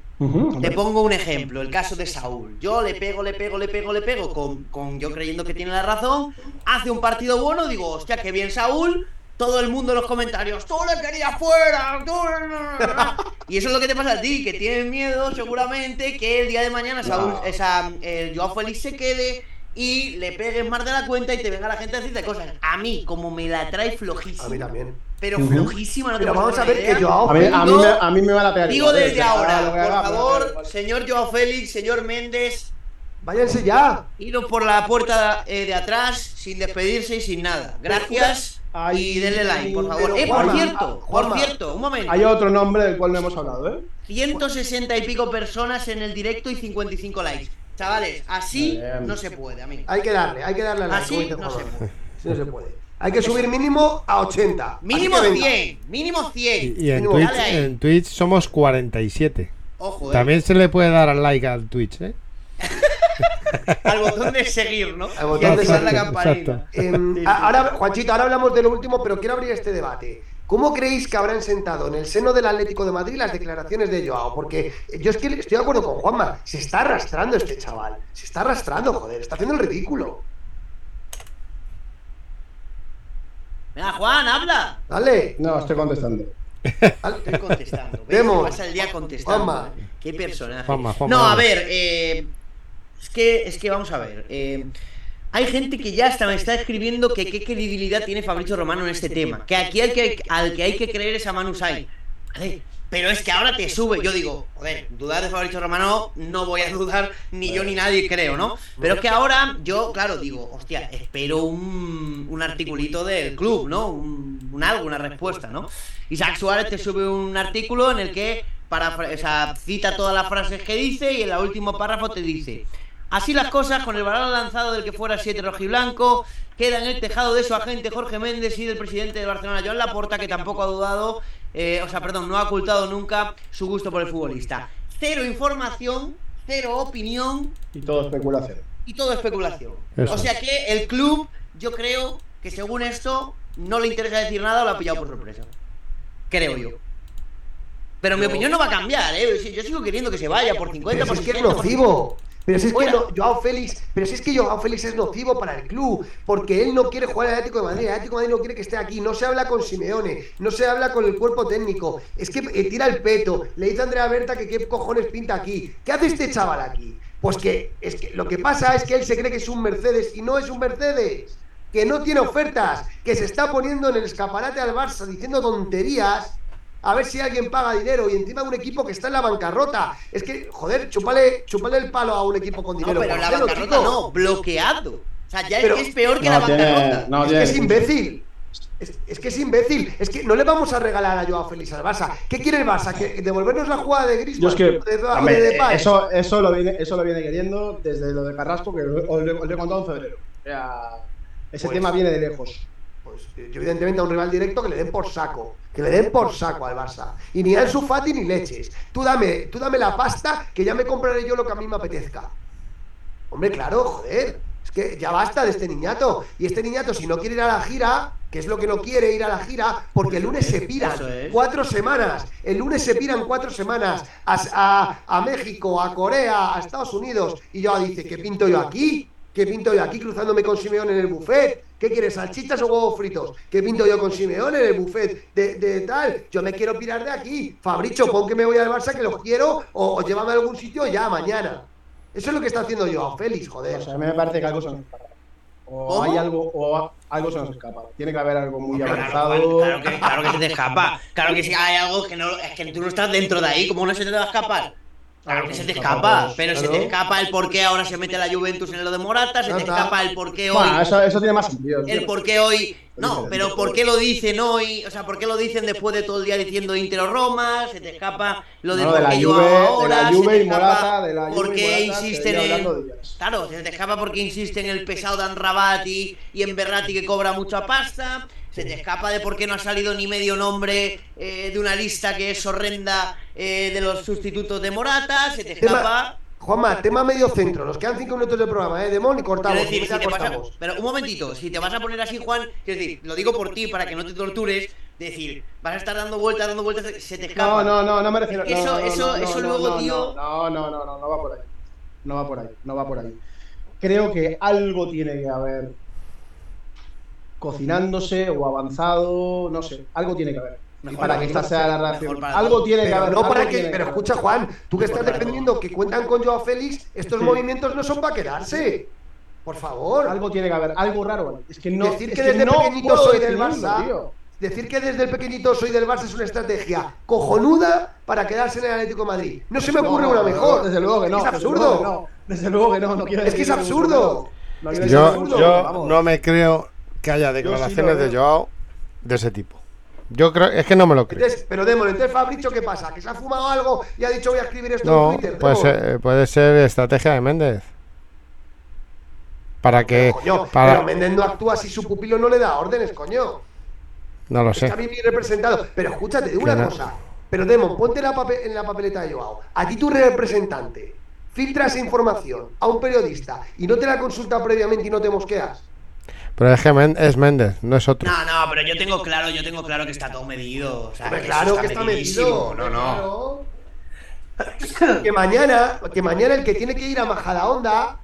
te pongo un ejemplo, el caso de Saúl. Yo le pego, le pego, le pego, le pego, con, con yo creyendo que tiene la razón. Hace un partido bueno, digo, hostia, qué bien Saúl. Todo el mundo en los comentarios, tú le querías fuera, tú le-". Y eso es lo que te pasa a ti, que tienes miedo seguramente que el día de mañana Saúl, esa, el Joao Félix se quede y le pegues más de la cuenta y te venga la gente a decirte cosas. A mí, como me la trae flojísima. A mí también. Pero flojísima, no te Pero vamos a ver una que idea. Joao A mí, a, mí Digo- me, a mí me van a pegar. Digo desde eh, ahora, por haga, a favor, señor Joao Félix, señor Méndez, Váyanse ya. iros por la puerta eh, de atrás sin despedirse y sin nada. Gracias Ay, y denle like, por favor. Eh, por Juanma, cierto, por cierto, un momento. Hay otro nombre del cual no hemos hablado, ¿eh? 160 y pico personas en el directo y 55 likes. Chavales, así Bien. no se puede, amigo. Hay que darle, hay que darle a la Así no se puede. no se puede. Hay que subir mínimo a 80. Mínimo Así que venga. 100, mínimo 100. Y, y en, Mínimo, Twitch, en Twitch somos 47. Ojo, eh. También se le puede dar al like al Twitch, ¿eh? Al botón de seguir, ¿no? Al botón y de activar la seguir, campanita. a- ahora, Juanchito, ahora hablamos de lo último, pero quiero abrir este debate. ¿Cómo creéis que habrán sentado en el seno del Atlético de Madrid las declaraciones de Joao? Porque yo es que estoy de acuerdo con Juanma. Se está arrastrando este chaval. Se está arrastrando, joder. Está haciendo el ridículo. Venga, Juan, habla. Dale. No, estoy contestando. Estoy contestando. ¿ves? Demos. Pasa el día contestando. Juanma. ¿eh? Qué personaje. Juanma, Juanma, no, a ver, eh, es que es que vamos a ver. eh, hay gente que ya hasta me está escribiendo que qué credibilidad tiene Fabricio Romano en este tema. Que aquí al que, al que hay que creer es a Manu. Vale, Pero es que ahora te sube. Yo digo, joder, dudar de Fabricio Romano no voy a dudar ni yo ni nadie creo, ¿no? Pero es que ahora yo, claro, digo, hostia, espero un, un articulito del club, ¿no? Un, un algo, una respuesta, ¿no? Isaac Suárez te sube un artículo en el que para, o sea, cita todas las frases que dice y en el último párrafo te dice Así las cosas, con el balón lanzado del que fuera 7 rojiblanco, queda en el tejado de su agente Jorge Méndez y del presidente de Barcelona, Joan Laporta, que tampoco ha dudado, eh, o sea, perdón, no ha ocultado nunca su gusto por el futbolista. Cero información, cero opinión Y todo especulación. y todo especulación. Eso O sea que el club, yo creo que según esto, no le interesa decir nada o lo ha pillado por sorpresa. Creo yo. Pero mi opinión no va a cambiar, ¿eh? Yo sigo queriendo que se vaya por 50, Pero por si es que es 60, por nocivo. Pero si es que no, Joao Félix, pero si es que Joao Félix es nocivo para el club, porque él no quiere jugar al Atlético de Madrid, el Atlético de Madrid no quiere que esté aquí, no se habla con Simeone, no se habla con el cuerpo técnico, es que eh, tira el peto, le dice a Andrea Berta que qué cojones pinta aquí. ¿Qué hace este chaval aquí? Pues que es que lo que pasa es que él se cree que es un Mercedes y no es un Mercedes, que no tiene ofertas, que se está poniendo en el escaparate al Barça diciendo tonterías a ver si alguien paga dinero y encima de un equipo que está en la bancarrota. Es que, joder, chúpale, chúpale el palo a un equipo con No, dinero. pero la bancarrota chico. no, bloqueado. O sea, ya Pero- es que es peor que No, la tiene- bancarrota. no, Es tiene- que es imbécil. Es, es que es imbécil. Es que no le vamos a regalar a Joao Félix al Barça. ¿Qué quiere el Barça? ¿Que devolvernos la jugada de Griezmann? Yo es que, eso, eso, lo viene, eso lo viene queriendo desde lo de Carrasco, que os lo, os lo he contado en febrero. O sea, ese Pues- tema viene de lejos. Pues eh, yo evidentemente a un rival directo que le den por saco, que le den por saco al Barça. Y ni Ansu Fati ni leches. Tú dame, tú dame la pasta que ya me compraré yo lo que a mí me apetezca. Hombre, claro, joder. Es que ya basta de este niñato. Y este niñato, si no quiere ir a la gira, que es lo que no quiere ir a la gira, porque el lunes se piran cuatro semanas. El lunes se piran cuatro semanas a, a- a México, a Corea, a Estados Unidos. Y yo dice, ¿qué pinto yo aquí? ¿Qué pinto yo aquí cruzándome con Simeón en el buffet? ¿Qué quieres, salchichas o huevos fritos? ¿Qué pinto yo con Simeón en el buffet de, de tal? Yo me quiero pirar de aquí. Fabricho, pon que me voy al Barça, que los quiero, o, o llévame a algún sitio ya mañana. Eso es lo que está haciendo yo, Félix, joder. O sea, a mí me parece que algo se nos escapa. O ¿Cómo? hay algo, o algo se nos escapa. Tiene que haber algo muy Claro, avanzado. Claro que, claro que se te escapa. Claro que si hay algo que no. Es que tú no estás dentro de ahí, ¿cómo no se te va a escapar? Claro que se te escapa, pero se te escapa el por qué ahora se mete la Juventus en lo de Morata, se te escapa el por qué hoy. Bueno, eso, eso tiene más sentido. El por qué hoy. No, pero por qué lo dicen hoy. O sea, por qué lo dicen después de todo el día diciendo Inter o Roma. Se te escapa lo de No, por de la qué yo Juve- de la ahora. Juve y Morata, de la Juve por qué insisten en. Claro, se te escapa porque insiste en el pesado de Anrabati y en Berrati que cobra mucha pasta. Se te escapa de por qué no ha salido ni medio nombre eh, de una lista que es horrenda eh, de los sustitutos de Morata. Se te escapa. Juanma, tema medio centro. Nos quedan cinco minutos de programa, ¿eh? Demon, y cortamos. Decir, si te pero un momentito, si te vas a poner así, Juan, quiero decir, lo digo por ti, para que no te tortures, decir, vas a estar dando vueltas, dando vueltas, se te escapa. No, no, no, no me refiero. Eso- no, no, eso- no, eso no, luego, no, tío- No, no, no, no, no va por ahí. No va por ahí, no va por ahí. Creo que algo tiene que haber cocinándose o avanzado, no sé, algo tiene que haber. Mejor para para que esta sea la para Algo tiene que haber. no para que, pero escucha Juan, tú que estás defendiendo que cuentan con Joao Félix, estos Sí. movimientos no son para quedarse. Por favor. Algo tiene que haber, algo raro. Es que no. decir es que desde no pequeñito soy del Barça. tío. Decir que desde el pequeñito soy del Barça es una estrategia cojonuda para quedarse en el Atlético de Madrid. No se me ocurre No, una mejor. Desde luego que no. Es desde absurdo. luego que no, Desde luego que no, no quiero Es que es absurdo. No que Yo, no me creo que haya declaraciones de. Joao de ese tipo. Yo creo, es que no me lo creo. Entonces, pero Demon, entonces Fabricio, ¿qué pasa? ¿Que se ha fumado algo y ha dicho voy a escribir esto No, en Twitter? puede ser, puede ser estrategia de Méndez. Para que. Coño, para, pero Méndez no actúa si su pupilo no le da órdenes, coño. no lo sé. Está bien, representado. Pero escúchate, de una no. cosa. Pero Demon, ponte la pape- en la papeleta de Joao. A ti tu representante filtra esa información a un periodista y no te la consulta previamente y no te mosqueas. Pero es que Men- es Méndez, no es otro. No, no, pero yo tengo claro, yo tengo claro que está todo medido. O sea, que claro que está medidísimo. medido. No, no. claro. Que mañana, que mañana el que tiene que ir a Majadahonda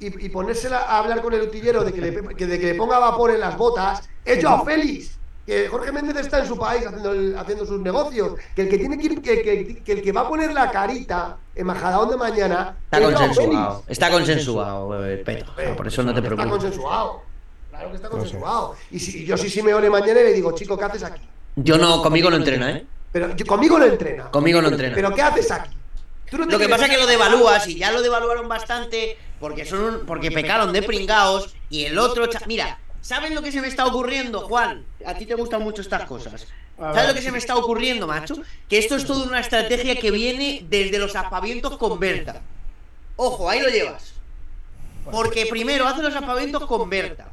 y, y ponérsela a hablar con el utillero de que, le, que- de que le ponga vapor en las botas es Joao Félix. Que Jorge Méndez está en su país haciendo, el- haciendo sus negocios. Que el que tiene que ir, que, que- que el que va a poner la carita en Majadahonda mañana Está es consensuado. Está consensuado, eh, Peto. Por eso no te Está preocupes. consensuado. Claro que está consensuado. Y si yo sí Simeone mañana y le digo, chico, ¿qué haces aquí? Yo no, conmigo no entrena, ¿eh? Pero yo- conmigo no entrena. Conmigo no entrena. ¿Pero qué haces aquí? Tú no te Lo que pasa es que lo devalúas y ya lo devaluaron bastante porque son un- porque pecaron de pringaos y el otro mira ¿Sabes lo que se me está ocurriendo, Juan? A ti te gustan mucho estas cosas. ¿Sabes lo que se me está ocurriendo, macho? Que esto es toda una estrategia que viene desde los aspavientos con Berta. Ojo, ahí lo llevas. Porque primero hace los aspavientos con Berta.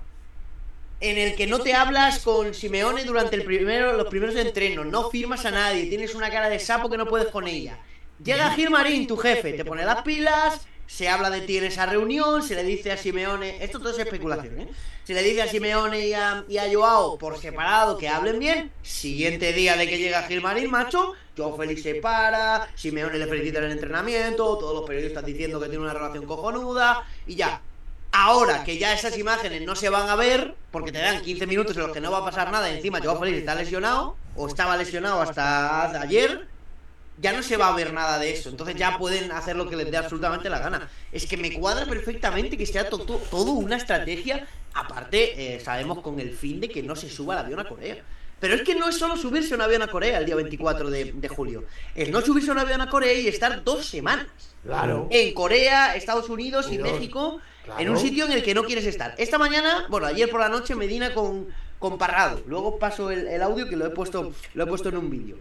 En el que no te hablas con Simeone durante el primero, los primeros entrenos, no firmas a nadie, tienes una cara de sapo que no puedes con ella. Llega Gilmarín, tu jefe, te pone las pilas se habla de ti en esa reunión, se le dice a Simeone, esto todo es especulación, ¿eh? Se le dice a Simeone y a, y a Joao por separado que hablen bien, siguiente día de que llega Gilmarín, macho, Joao Félix se para, Simeone le felicita en el entrenamiento, todos los periodistas diciendo que tiene una relación cojonuda, y ya. Ahora que ya esas imágenes no se van a ver, porque te dan 15 minutos en los que no va a pasar nada, encima Joao Félix está lesionado, o estaba lesionado hasta ayer, ya no se va a ver nada de eso. Entonces ya pueden hacer lo que les dé absolutamente la gana. Es que me cuadra perfectamente que sea to- to- todo una estrategia. Aparte, eh, sabemos con el fin de que no se suba el avión a Corea. Pero es que no es solo subirse un avión a Corea el día 24 de, de julio. Es no subirse un avión a Corea y estar dos semanas. Claro. En Corea, Estados Unidos y México. claro. En un sitio en el que no quieres estar. Esta mañana, bueno, ayer por la noche Medina con, con Parrado. Luego paso el, el audio que lo he puesto, lo he puesto en un vídeo.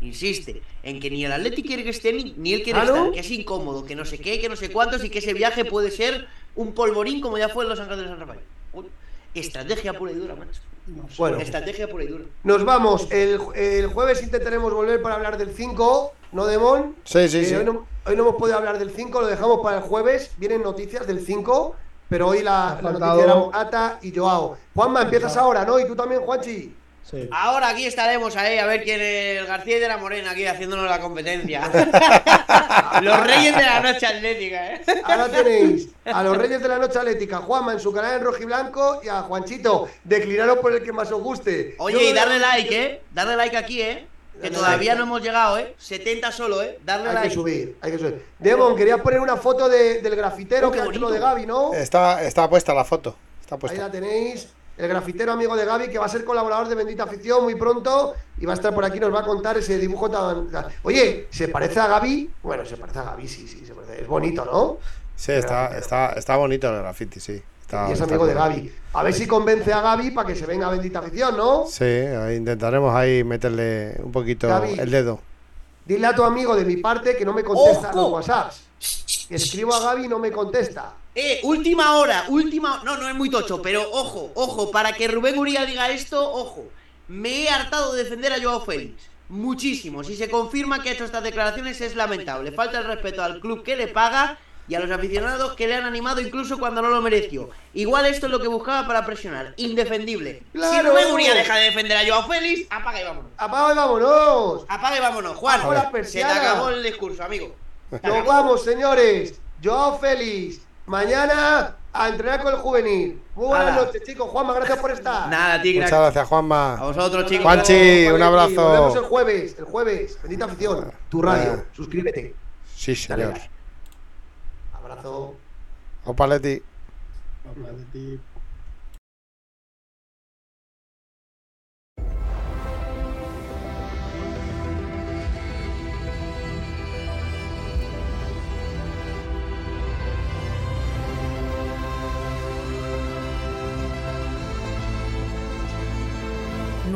Insiste en que ni el Atleti quiere que esté ni, ni él quiere Claro. estar, que es incómodo, que no sé qué, que no sé cuántos y que ese viaje puede ser un polvorín como ya fue en Los Ángeles de San Rafael. Estrategia pura y dura, macho. Bueno, Estrategia pura y dura. nos vamos. El, el jueves intentaremos volver para hablar del 5, ¿no, Demon? Sí, sí, Eh, sí. Hoy, no, hoy no hemos podido hablar del 5, lo dejamos para el jueves. Vienen noticias del 5, pero hoy la, la faltado- noticia era Morata y Joao. Juanma, empiezas ahora, ¿no? Y tú también, Juanchi. Sí. Ahora aquí estaremos ahí a ver quién es el García y de la Morena aquí haciéndonos la competencia. Los reyes de la noche atlética, ¿eh? Ahora tenéis a los Reyes de la Noche Atlética, Juanma en su canal en rojiblanco y a Juanchito. Declinaros por el que más os guste. Oye, Yo- y darle like, ¿eh? Darle like aquí, ¿eh? Que todavía no hemos llegado, ¿eh? 70 solo, ¿eh? Darle Hay like. que subir, hay que subir. Demon, querías poner una foto de- del grafitero Oh, que hecho lo de Gaby, ¿no? Está, está puesta la foto. Está Ahí la tenéis. El grafitero amigo de Gaby, que va a ser colaborador de Bendita Afición muy pronto y va a estar por aquí, nos va a contar ese dibujo tan. Oye, ¿se parece a Gaby? Bueno, se parece a Gaby, sí, sí, se parece. Es bonito, ¿no? Sí, está, está, está bonito el graffiti, sí. Está- y es está amigo de. Gaby. A ver si convence a Gaby para que se venga a Bendita Afición, ¿no? Sí, ahí intentaremos ahí meterle un poquito Gaby. el dedo. Dile a tu amigo de mi parte que no me contesta ¡Ojo! los WhatsApps. Escribo a Gaby y no me contesta. Eh, última hora, última. No, no es muy tocho, pero ojo, ojo, para que Rubén Uría diga esto, ojo. Me he hartado de defender a Joao Félix. Muchísimo. Si se confirma que ha hecho estas declaraciones es lamentable. Falta el respeto al club que le paga y a los aficionados que le han animado incluso cuando no lo mereció. Igual esto es lo que buscaba para presionar. Indefendible. Si. Rubén Uría deja de defender a Joao Félix, apaga y vámonos. ¡Apaga y vámonos! Apaga y vámonos. Juan, se te acabó el discurso, amigo. Nos vamos, señores. Joao Félix. Mañana a entrenar con el juvenil. Muy buenas noches, chicos. Juanma, gracias por estar. Nada, tigre. Muchas gracias, A Juanma. vosotros, chicos. Juanchi, un Juaneti, Nos vemos el abrazo. jueves. El jueves. Bendita afición. Tu radio. Suscríbete. Sí, Dale señor. Abrazo. Opa, Leti.